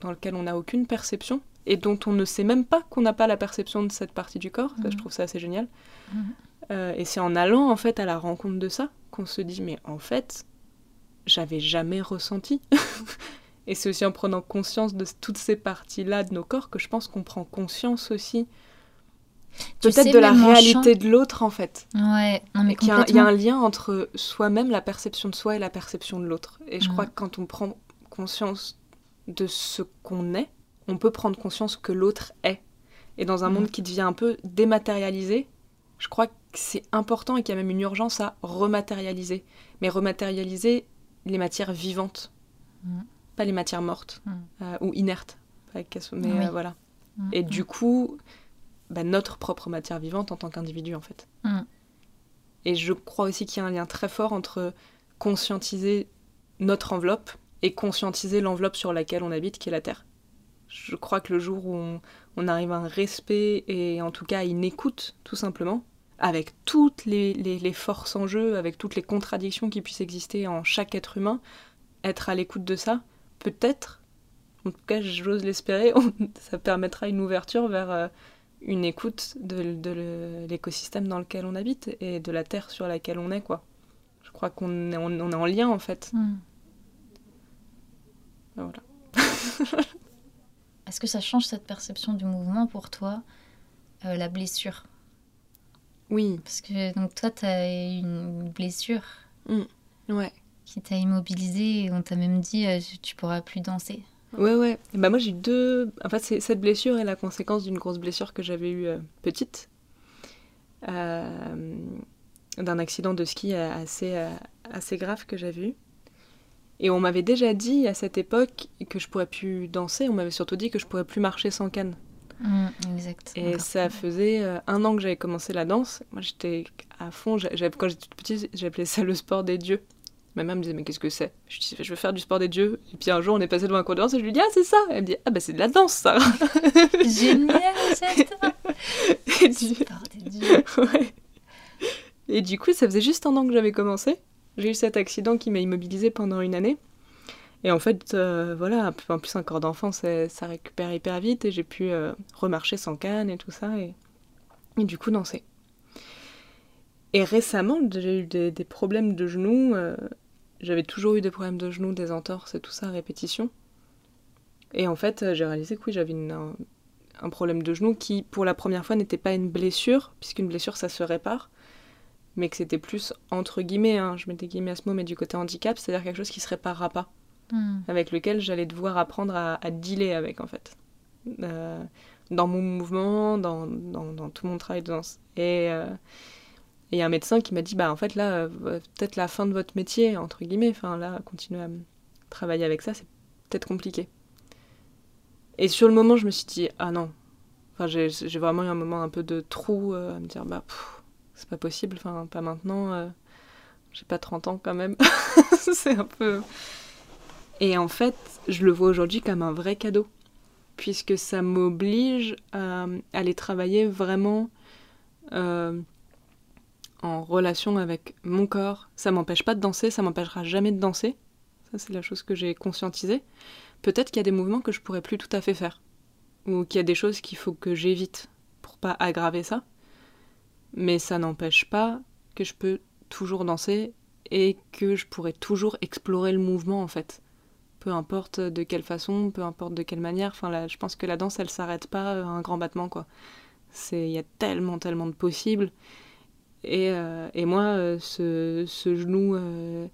dans lesquelles on n'a aucune perception et dont on ne sait même pas qu'on n'a pas la perception de cette partie du corps. je mhm. trouve ça assez génial. Mhm. Euh, et c'est en allant en fait à la rencontre de ça qu'on se dit mais en fait j'avais jamais ressenti. et c'est aussi en prenant conscience de toutes ces parties-là de nos corps que je pense qu'on prend conscience aussi peut-être de la réalité de l'autre en fait. Ouais, non mais Il y, a un lien entre soi-même, la perception de soi et la perception de l'autre. Et je crois que quand on prend conscience de ce qu'on est, on peut prendre conscience que l'autre est. Et dans un monde qui devient un peu dématérialisé, je crois que c'est important et qu'il y a même une urgence à rematérialiser. Mais rematérialiser les matières vivantes, pas les matières mortes euh, ou inertes. Mais euh, voilà. Et du coup, bah, notre propre matière vivante en tant qu'individu en fait. Mm. Et je crois aussi qu'il y a un lien très fort entre conscientiser notre enveloppe et conscientiser l'enveloppe sur laquelle on habite, qui est la Terre. Je crois que le jour où on, arrive à un respect et en tout cas à une écoute, tout simplement, avec toutes les, les, forces en jeu, avec toutes les contradictions qui puissent exister en chaque être humain, être à l'écoute de ça, peut-être, en tout cas j'ose l'espérer, ça permettra une ouverture vers euh, une écoute de, l'écosystème dans lequel on habite et de la terre sur laquelle on est, quoi. Je crois qu'on est, on, est en lien, en fait. Hmm. Ben voilà. Est-ce que ça change cette perception du mouvement pour toi, euh, la blessure? Oui. Parce que donc toi, tu as une blessure. Hmm. Ouais. Qui t'a immobilisé et on t'a même dit euh, tu pourras plus danser. Ouais, ouais. bah, moi, j'ai eu deux. En fait, cette blessure est la conséquence d'une grosse blessure que j'avais eue euh, petite. Euh, d'un accident de ski assez, euh, assez grave que j'avais eu. Et on m'avait déjà dit à cette époque que je pourrais plus danser. On m'avait surtout dit que je pourrais plus marcher sans canne. Mmh, exact. Et ça faisais un an que j'avais commencé la danse. Moi, j'étais à fond. Quand j'étais toute petite, j'appelais ça le sport des dieux. Ma mère me disait, mais qu'est-ce que c'est? Je disais, je veux faire du sport des dieux. Et puis un jour, on est passé devant un cours de danse et je lui dis, ah, c'est ça Elle me dit, ah, bah c'est de la danse, ça Génial, j'adore Et du... Sport des dieux. Ouais. Et du coup, ça faisait juste un an que j'avais commencé. J'ai eu cet accident qui m'a immobilisée pendant une année. Et en fait, euh, voilà, en plus un corps d'enfant, ça récupère hyper vite et j'ai pu euh, remarcher sans canne et tout ça et, et du coup danser. Et récemment, j'ai eu des, problèmes de genoux. Euh, j'avais toujours eu des problèmes de genoux, des entorses et tout ça à répétition. Et en fait, euh, j'ai réalisé que oui, j'avais un, problème de genou qui, pour la première fois, n'était pas une blessure, puisqu'une blessure, ça se répare, mais que c'était plus, entre guillemets, hein, je mettais guillemets à ce mot, mais du côté handicap, c'est-à-dire quelque chose qui se réparera pas, hmm. avec lequel j'allais devoir apprendre à, dealer avec, en fait. Euh, dans mon mouvement, dans, dans, tout mon travail de danse. Et, et il y a un médecin qui m'a dit, bah en fait là, euh, peut-être la fin de votre métier, entre guillemets, enfin là, continuer à travailler avec ça, c'est peut-être compliqué. Et sur le moment, je me suis dit, ah non. Enfin, j'ai vraiment eu un moment un peu de trou euh, à me dire, bah, c'est pas possible, enfin, pas maintenant. Euh, j'ai pas 30 ans quand même. c'est un peu. Et en fait, je le vois aujourd'hui comme un vrai cadeau, puisque ça m'oblige à aller travailler vraiment en relation avec mon corps. Ça m'empêche pas de danser, ça m'empêchera jamais de danser. Ça, c'est la chose que j'ai conscientisée. Peut-être qu'il y a des mouvements que je pourrais plus tout à fait faire. Ou qu'il y a des choses qu'il faut que j'évite pour pas aggraver ça. Mais ça n'empêche pas que je peux toujours danser et que je pourrais toujours explorer le mouvement en fait. Peu importe de quelle façon, peu importe de quelle manière. Enfin, là, je pense que la danse, elle s'arrête pas à un grand battement quoi. C'est, il y a tellement, tellement de possibles. Et, euh, et moi, euh, ce, ce, genou euh,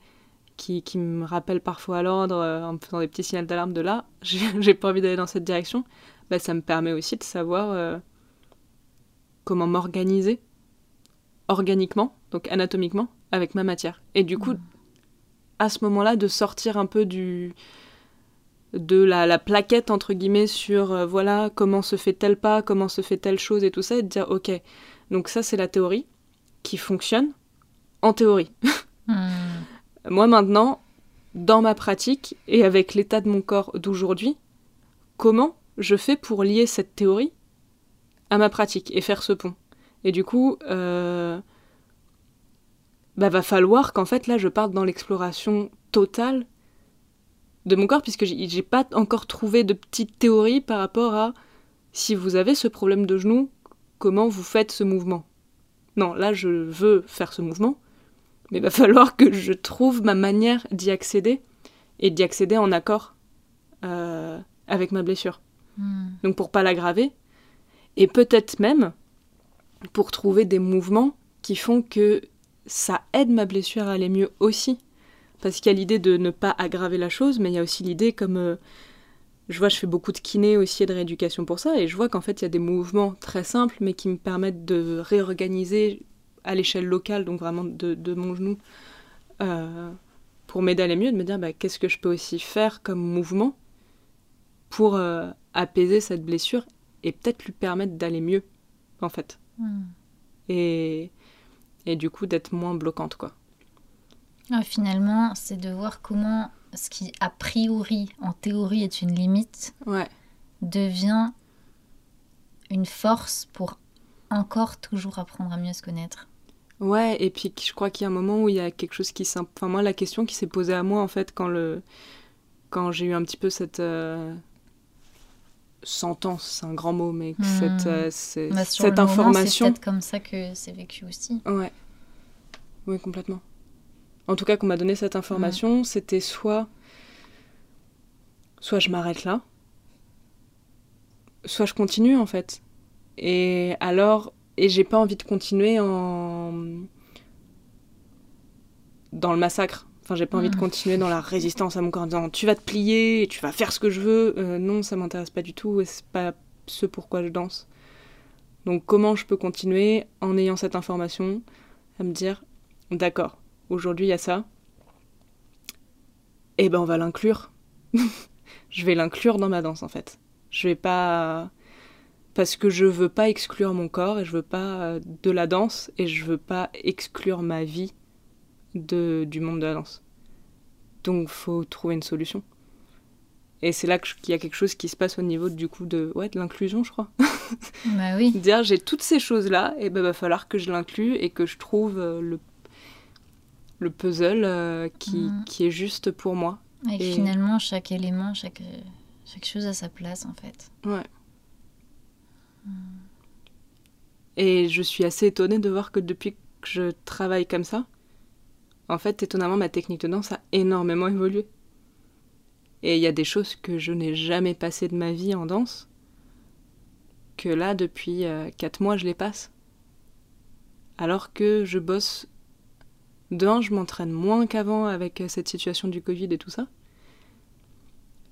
qui, qui me rappelle parfois à l'ordre en me faisant des petits signaux d'alarme de là, j'ai pas envie d'aller dans cette direction, bah, ça me permet aussi de savoir comment m'organiser organiquement, donc anatomiquement, avec ma matière. Et du coup, à ce moment-là, de sortir un peu du de la, la plaquette entre guillemets sur voilà comment se fait tel pas, comment se fait telle chose et tout ça, et de dire ok, donc ça c'est la théorie qui fonctionne en théorie. Hmm. Moi maintenant, dans ma pratique et avec l'état de mon corps d'aujourd'hui, comment je fais pour lier cette théorie à ma pratique et faire ce pont? Et du coup, euh, bah, va falloir qu'en fait là je parte dans l'exploration totale de mon corps puisque j'ai pas encore trouvé de petite théorie par rapport à si vous avez ce problème de genou, comment vous faites ce mouvement? Non, là je veux faire ce mouvement, mais il va falloir que je trouve ma manière d'y accéder et d'y accéder en accord euh, avec ma blessure. Hmm. Donc pour pas l'aggraver et peut-être même pour trouver des mouvements qui font que ça aide ma blessure à aller mieux aussi. Parce qu'il y a l'idée de ne pas aggraver la chose, mais il y a aussi l'idée comme... Euh, je vois, je fais beaucoup de kiné aussi et de rééducation pour ça, et je vois qu'en fait, il y a des mouvements très simples, mais qui me permettent de réorganiser à l'échelle locale, donc vraiment de, mon genou, euh, pour m'aider à aller mieux, de me dire bah, qu'est-ce que je peux aussi faire comme mouvement pour euh, apaiser cette blessure et peut-être lui permettre d'aller mieux, en fait. Hmm. Et, et du coup d'être moins bloquante quoi. finalement, c'est de voir comment ce qui a priori, en théorie, est une limite, devient une force pour encore toujours apprendre à mieux se connaître. Ouais, et puis je crois qu'il y a un moment où il y a quelque chose qui s'est... Enfin moi, la question qui s'est posée à moi, en fait, quand, le... quand j'ai eu un petit peu cette... Euh, sentence, c'est un grand mot, mais cette, hmm. euh, bah, cette information. C'est peut-être comme ça que c'est vécu aussi. Ouais. Oui, complètement. En tout cas, qu'on m'a donné cette information, c'était soit. Soit je m'arrête là, soit je continue en fait. Et alors. Et j'ai pas envie de continuer en. dans le massacre. Enfin, j'ai pas envie de continuer dans la résistance à mon corps en disant tu vas te plier et tu vas faire ce que je veux. Euh, non, ça m'intéresse pas du tout et c'est pas ce pourquoi je danse. Donc, comment je peux continuer en ayant cette information à me dire d'accord, aujourd'hui il y a ça. Et eh ben, on va l'inclure. je vais l'inclure dans ma danse en fait. Je vais pas parce que je veux pas exclure mon corps et je veux pas euh, de la danse et je veux pas exclure ma vie de, du monde de la danse. Donc faut trouver une solution. Et c'est là qu'il y a quelque chose qui se passe au niveau du coup de ouais de l'inclusion, je crois. Bah oui. Dire j'ai toutes ces choses là et ben va falloir que je l'inclue et que je trouve euh, le le puzzle euh, qui, mm. qui, est juste pour moi. Et, finalement chaque élément, chaque chaque chose a sa place en fait. Ouais. Mm. Et je suis assez étonnée de voir que depuis que je travaille comme ça, en fait, étonnamment, ma technique de danse a énormément évolué. Et il y a des choses que je n'ai jamais passées de ma vie en danse, que là, depuis 4 euh, mois, je les passe. Alors que je bosse. D'un, je m'entraîne moins qu'avant avec euh, cette situation du Covid et tout ça.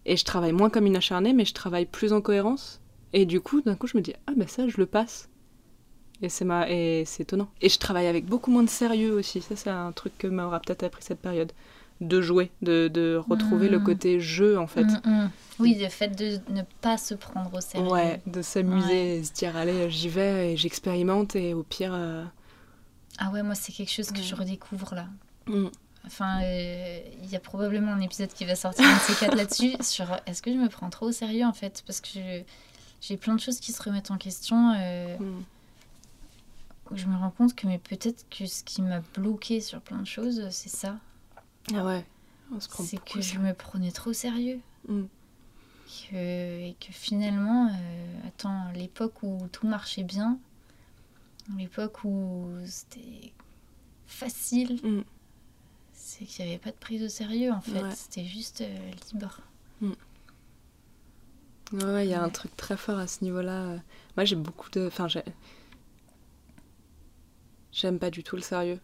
Et je travaille moins comme une acharnée, mais je travaille plus en cohérence. Et du coup, d'un coup, je me dis, ah ben ça, je le passe. Et c'est ma... et c'est étonnant. Et je travaille avec beaucoup moins de sérieux aussi. Ça, c'est un truc que m'aura peut-être appris cette période. De jouer, de, de retrouver le mm. côté jeu, en fait. Mm, mm. Oui, le fait de ne pas se prendre au sérieux. Ouais, de s'amuser et se dire, allez, j'y vais et j'expérimente et au pire... Euh, ah ouais, moi, c'est quelque chose que je redécouvre là. Enfin, euh, il y a probablement un épisode qui va sortir un ces quatre là-dessus, sur est-ce que je me prends trop au sérieux, en fait? Parce que j'ai plein de choses qui se remettent en question. Euh, je me rends compte que mais peut-être que ce qui m'a bloqué sur plein de choses, c'est ça. Ah ouais. C'est que je me prenais trop au sérieux. Mm. et que finalement, euh, attends, l'époque où tout marchait bien, l'époque où c'était facile, mm. c'est qu'il n'y avait pas de prise au sérieux en fait. C'était juste euh, libre. Mm. Ouais, il y a un truc très fort à ce niveau-là. Moi, j'ai beaucoup de. Enfin, j'ai J'aime pas du tout le sérieux.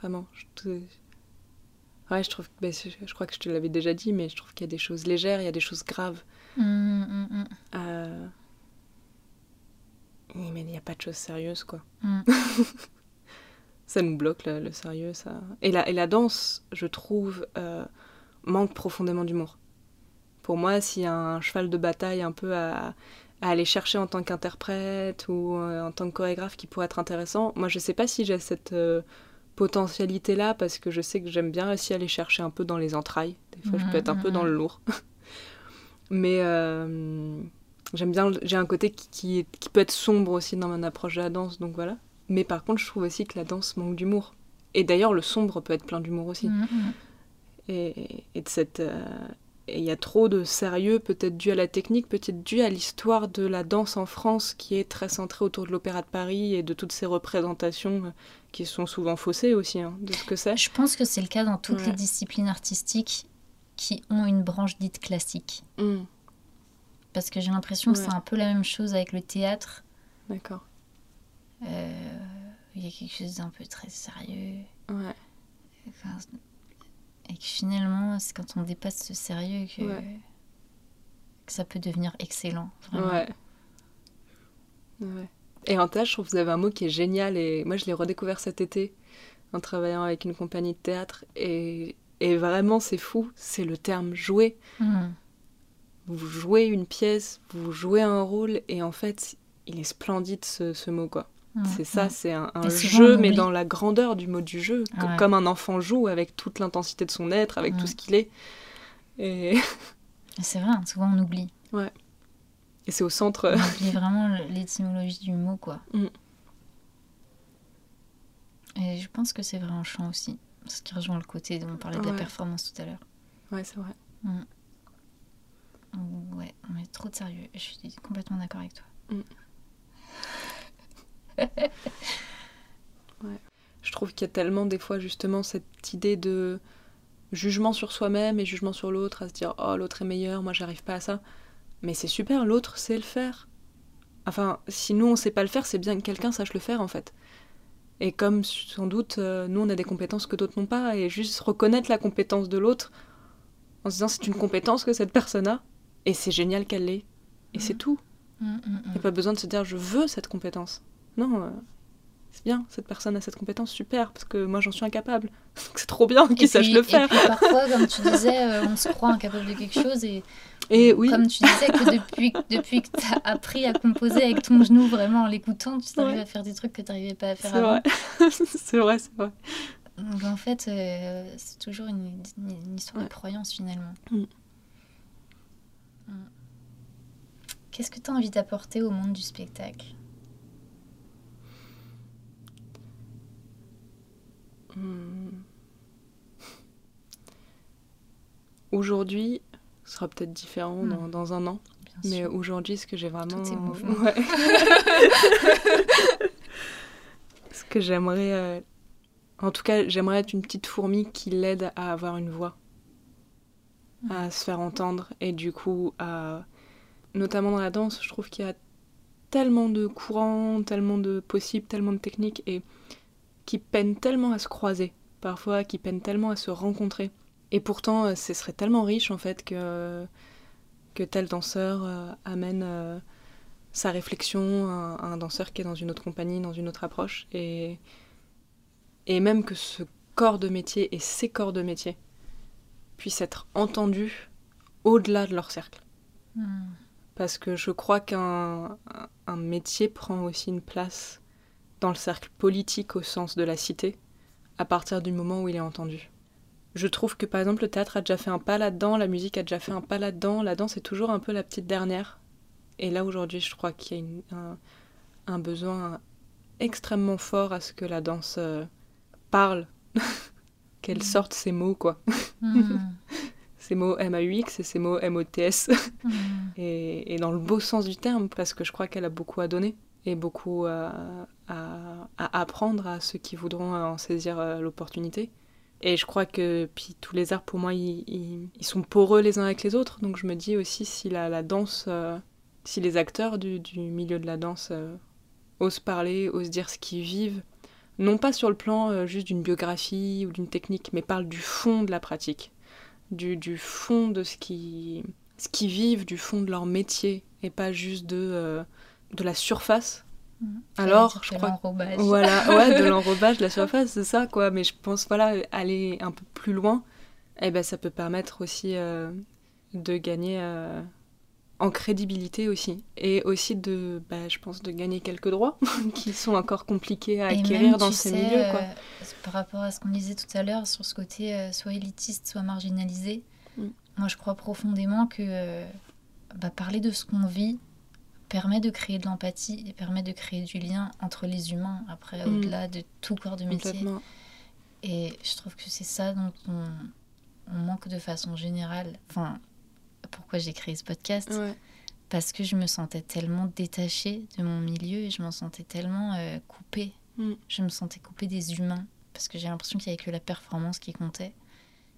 Vraiment. Je Ouais, je trouve, bah, je, crois que je te l'avais déjà dit, mais je trouve qu'il y a des choses légères, il y a des choses graves. Hum, hum. Euh, Mais il n'y a pas de choses sérieuses, quoi. Hum. ça nous bloque le, le sérieux, ça. Et la, et la danse, je trouve, euh, manque profondément d'humour. Pour moi, s'il y a un cheval de bataille un peu à, à aller chercher en tant qu'interprète ou euh, en tant que chorégraphe qui pourrait être intéressant, moi je sais pas si j'ai cette euh, potentialité-là parce que je sais que j'aime bien aussi aller chercher un peu dans les entrailles. Des fois, je peux être un peu mhm. dans le lourd. Mais j'aime bien, j'ai un côté qui, qui, est- qui peut être sombre aussi dans mon approche de la danse, donc voilà. Mais par contre, je trouve aussi que la danse manque d'humour. Et d'ailleurs, le sombre peut être plein d'humour aussi. Hum, hum. Et, et de cette. euh, et il y a trop de sérieux, peut-être dû à la technique, peut-être dû à l'histoire de la danse en France, qui est très centrée autour de l'Opéra de Paris et de toutes ces représentations euh, qui sont souvent faussées aussi, hein, de ce que c'est. Je pense que c'est le cas dans toutes les disciplines artistiques qui ont une branche dite classique. Hmm, Parce que j'ai l'impression que c'est un peu la même chose avec le théâtre. D'accord. Euh, Il y a quelque chose d'un peu très sérieux. Ouais. Enfin, et que finalement, c'est quand on dépasse ce sérieux que, Ouais. que ça peut devenir excellent. Vraiment. Ouais. Ouais. Et en tâche, je trouve que vous avez un mot qui est génial et moi je l'ai redécouvert cet été en travaillant avec une compagnie de théâtre et, et vraiment c'est fou, c'est le terme jouer. Hum. Vous jouez une pièce, vous jouez un rôle, et en fait, il est splendide ce, ce mot, quoi. C'est ça, c'est un, jeu, mais dans la grandeur du mot du jeu, co- Ouais. comme un enfant joue avec toute l'intensité de son être, avec Mm. tout ce qu'il est. Et, C'est vrai, hein, souvent on oublie. et c'est au centre. On oublie vraiment l'étymologie du mot, quoi. Mm. Et je pense que c'est vrai en chant aussi. Ce qui rejoint le côté dont on parlait de la Ouais. performance tout à l'heure. Ouais, c'est vrai. Ouais, on met trop de sérieux. Je suis complètement d'accord avec toi. Je trouve qu'il y a tellement des fois justement cette idée de jugement sur soi-même et jugement sur l'autre, à se dire oh l'autre est meilleur, moi j'arrive pas à ça. Mais c'est super, l'autre sait le faire. Enfin, si nous on sait pas le faire, c'est bien que quelqu'un sache le faire en fait. Et comme sans doute euh, nous on a des compétences que d'autres n'ont pas, et juste reconnaître la compétence de l'autre en se disant c'est une compétence que cette personne a, et c'est génial qu'elle l'ait. Et c'est tout. Mm, mm, Il mm. n'y a pas besoin de se dire je veux cette compétence. Non, euh, c'est bien, cette personne a cette compétence, super, parce que moi j'en suis incapable. C'est trop bien qu'il sache le faire. Et puis parfois, comme tu disais, euh, on se croit incapable de quelque chose. Et Et oui, comme tu disais que depuis, depuis que tu as appris à composer avec ton genou vraiment en l'écoutant, tu t'arrives Ouais. à faire des trucs que tu n'arrivais pas à faire c'est avant. vrai. c'est vrai, c'est vrai. Donc en fait, euh, c'est toujours une, une- une histoire de croyance finalement. Mm. Mm. Qu'est-ce que tu as envie d'apporter au monde du spectacle? Hmm. Aujourd'hui, ce sera peut-être différent Hmm. dans, dans un an, Bien mais aujourd'hui, ce que j'ai vraiment. Tout est mouvement. Ouais. ce que j'aimerais. euh, En tout cas, j'aimerais être une petite fourmi qui l'aide à avoir une voix, à se faire entendre, et du coup, à. Notamment dans la danse, je trouve qu'il y a tellement de courants, tellement de possibles, tellement de techniques, et qui peinent tellement à se croiser, parfois, qui peinent tellement à se rencontrer. Et pourtant, euh, ce serait tellement riche, en fait, que, que tel danseur euh, amène euh, sa réflexion à, un danseur qui est dans une autre compagnie, dans une autre approche. Et, et même que ce corps de métier et ces corps de métier puissent être entendus au-delà de leur cercle. Mm. Parce que je crois qu'un un- un métier prend aussi une place dans le cercle politique au sens de la cité, à partir du moment où il est entendu. Je trouve que par exemple le théâtre a déjà fait un pas là-dedans, la musique a déjà fait un pas là-dedans, la danse est toujours un peu la petite dernière. Et là aujourd'hui je crois qu'il y a une- un, un besoin extrêmement fort à ce que la danse euh, parle, qu'elle sorte ses mots quoi. Mm. Ces mots M-A-U-X et ces mots M-O-T-S. Mm. et, et dans le beau sens du terme, parce que je crois qu'elle a beaucoup à donner et beaucoup à, à- à apprendre à ceux qui voudront en saisir euh, l'opportunité. Et je crois que puis tous les arts, pour moi, ils, ils- ils sont poreux les uns avec les autres. Donc je me dis aussi si la, la danse, euh, si les acteurs du, du milieu de la danse euh, osent parler, osent dire ce qu'ils vivent, non pas sur le plan euh, juste d'une biographie ou d'une technique, mais parlent du fond de la pratique, du, du fond de ce qui ce qu'ils vivent, du fond de leur métier, et pas juste de, euh, de la surface. Mmh. Alors, je crois L'enrobage. Voilà, ouais, de l'enrobage, de la surface, c'est ça, quoi. Mais je pense, voilà, aller un peu plus loin, eh ben, ça peut permettre aussi euh, de gagner en crédibilité aussi. Et aussi de, bah, je pense, de gagner quelques droits qui sont encore compliqués à Et acquérir même, dans ces sais, milieux, quoi. euh, par rapport à ce qu'on disait tout à l'heure sur ce côté euh, soit élitiste, soit marginalisé, Mm. moi je crois profondément que euh, bah, parler de ce qu'on vit permet de créer de l'empathie et permet de créer du lien entre les humains, après, Mm. au-delà de tout corps de métier. Et je trouve que c'est ça dont on, on manque de façon générale. Enfin, pourquoi j'ai créé ce podcast Ouais. Parce que je me sentais tellement détachée de mon milieu et je m'en sentais tellement euh, coupée. Mm. Je me sentais coupée des humains parce que j'ai l'impression qu'il n'y avait que la performance qui comptait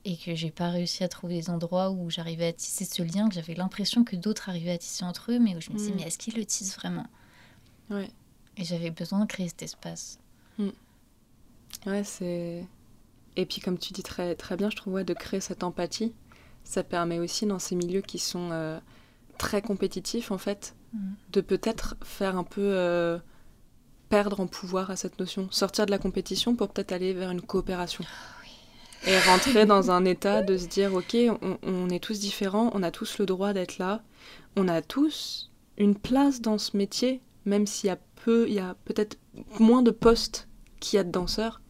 et que j'ai pas réussi à trouver des endroits où j'arrivais à tisser ce lien que j'avais l'impression que d'autres arrivaient à tisser entre eux, mais où je me disais Mm. mais est-ce qu'ils le tissent vraiment? Ouais. Et j'avais besoin de créer cet espace. Ouais, c'est. Et puis, comme tu dis très, très bien, je trouve, ouais, de créer cette empathie, ça permet aussi dans ces milieux qui sont euh, très compétitifs, en fait, Mm. de peut-être faire un peu euh, perdre en pouvoir à cette notion. Sortir de la compétition pour peut-être aller vers une coopération. Et rentrer dans un état de se dire, ok, on, on est tous différents, on a tous le droit d'être là, on a tous une place dans ce métier, même s'il y a peu, il y a peut-être moins de postes qu'il y a de danseurs,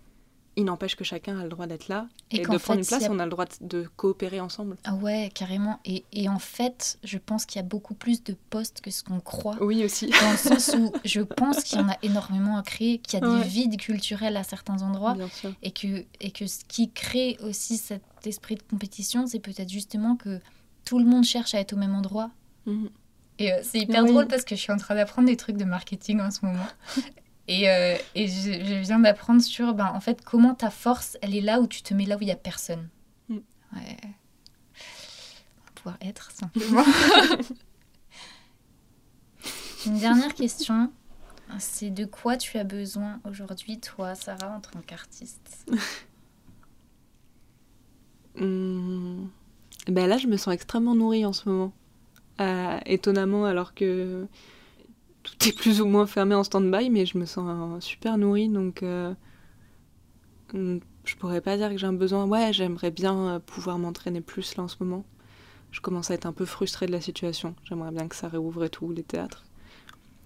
il n'empêche que chacun a le droit d'être là Et de prendre une place, a- on a le droit de, coopérer ensemble. Ah ouais, carrément. Et, et en fait, je pense qu'il y a beaucoup plus de postes que ce qu'on croit. Oui, aussi. Dans le sens où je pense qu'il y en a énormément à créer, qu'il y a des vides culturels à certains endroits. Bien sûr. Et que, et que ce qui crée aussi cet esprit de compétition, c'est peut-être justement que tout le monde cherche à être au même endroit. Mhm. Et euh, c'est hyper Oui. drôle parce que je suis en train d'apprendre des trucs de marketing en ce moment. Et, euh, et je, je viens d'apprendre sur, ben, en fait, comment ta force, elle est là où tu te mets là où il n'y a personne. Mm. Ouais. On va pouvoir être, simplement. Une dernière question. C'est de quoi tu as besoin aujourd'hui, toi, Sarah, en tant qu'artiste? Hum, Ben là, je me sens extrêmement nourrie en ce moment. Euh, étonnamment, alors que tout est plus ou moins fermé en stand-by, mais je me sens euh, super nourrie. Donc, euh, hum, je pourrais pas dire que j'ai un besoin. Ouais, j'aimerais bien euh, pouvoir m'entraîner plus là en ce moment. Je commence à être un peu frustrée de la situation. J'aimerais bien que ça réouvre et tout, les théâtres.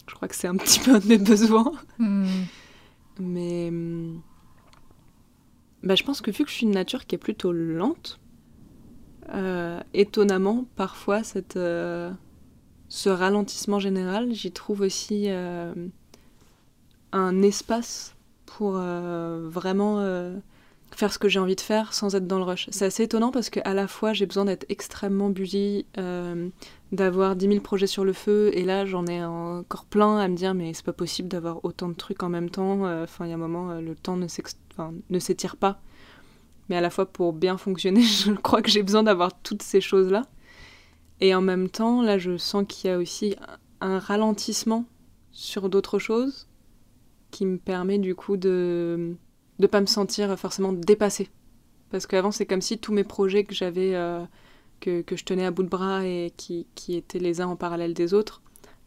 Je crois que c'est un petit peu un de mes besoins. Hmm. Mais hum, bah, je pense que vu que je suis une nature qui est plutôt lente, euh, étonnamment, parfois, cette, euh, ce ralentissement général, j'y trouve aussi euh, un espace pour euh, vraiment euh, faire ce que j'ai envie de faire sans être dans le rush. C'est assez étonnant parce qu'à la fois, j'ai besoin d'être extrêmement busy, d'avoir 10 000 projets sur le feu, et là, j'en ai encore plein à me dire, mais c'est pas possible d'avoir autant de trucs en même temps. Enfin, il y a un moment, le temps ne s'étire pas. Mais à la fois, pour bien fonctionner, je crois que j'ai besoin d'avoir toutes ces choses-là. Et en même temps, là, je sens qu'il y a aussi un ralentissement sur d'autres choses qui me permet du coup de ne pas me sentir forcément dépassée. Parce qu'avant, c'est comme si tous mes projets que j'avais, euh, que, que je tenais à bout de bras et qui, qui étaient les uns en parallèle des autres,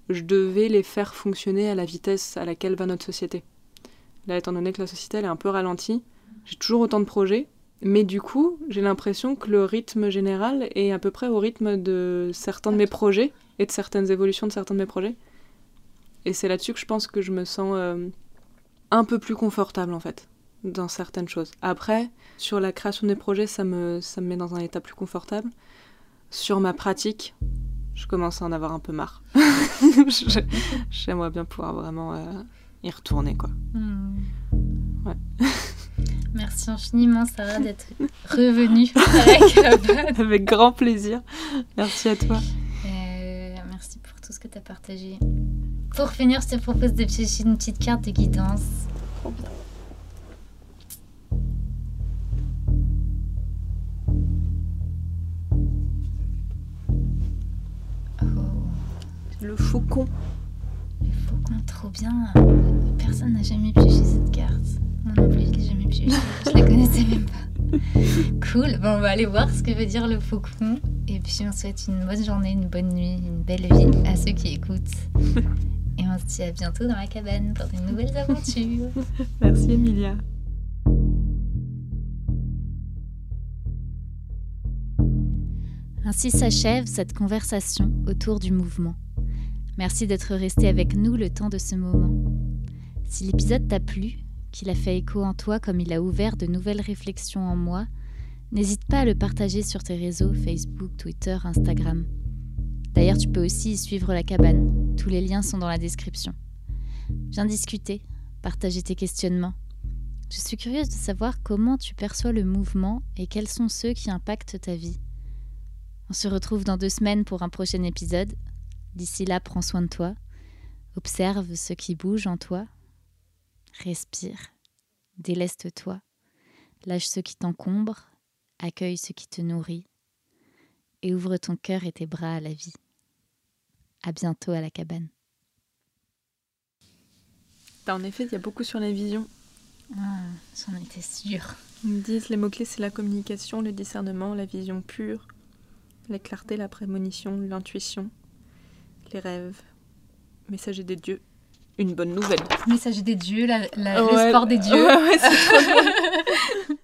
je devais les faire fonctionner à la vitesse à laquelle va notre société. Là, étant donné que la société elle est un peu ralentie, j'ai toujours autant de projets, mais du coup, j'ai l'impression que le rythme général est à peu près au rythme de certains de mes projets et de certaines évolutions de certains de mes projets. Et c'est là-dessus que je pense que je me sens euh, un peu plus confortable en fait, dans certaines choses. Après, sur la création des projets, ça me, ça me met dans un état plus confortable. Sur ma pratique, je commence à en avoir un peu marre. J'aimerais bien pouvoir vraiment euh, y retourner quoi. Hmm. Ouais. Merci infiniment, Sarah, d'être revenue. Avec grand plaisir. Merci à toi. Euh, merci pour tout ce que tu as partagé. Pour finir, je te propose de piocher une petite carte de guidance. Oh, Le faucon. le faucon, trop bien. Personne n'a jamais pioché cette carte. Mon je la connaissais même pas. Cool, bon, on va aller voir ce que veut dire le faucon. Et puis on souhaite une bonne journée, une bonne nuit, une belle vie à ceux qui écoutent. Et on se dit à bientôt dans la cabane pour de nouvelles aventures. Merci Emilia. Ainsi s'achève cette conversation autour du mouvement. Merci d'être resté avec nous le temps de ce moment. Si l'épisode t'a plu, qu'il a fait écho en toi comme il a ouvert de nouvelles réflexions en moi, n'hésite pas à le partager sur tes réseaux Facebook, Twitter, Instagram. D'ailleurs, tu peux aussi suivre la cabane. Tous les liens sont dans la description. Viens discuter, partager tes questionnements. Je suis curieuse de savoir comment tu perçois le mouvement et quels sont ceux qui impactent ta vie. On se retrouve dans deux semaines pour un prochain épisode. D'ici là, prends soin de toi. Observe ce qui bouge en toi. Respire. Déleste-toi. Lâche ce qui t'encombre. Accueille ce qui te nourrit. Et ouvre ton cœur et tes bras à la vie. À bientôt à la cabane. En effet, il y a beaucoup sur la vision. Ah, j'en étais sûre. Ils me disent les mots-clés, c'est la communication, le discernement, la vision pure, la clarté, la prémonition, l'intuition, les rêves, messager des dieux, une bonne nouvelle. Messager des dieux, la, la, le sport des dieux. Ouais, ouais, c'est trop bien.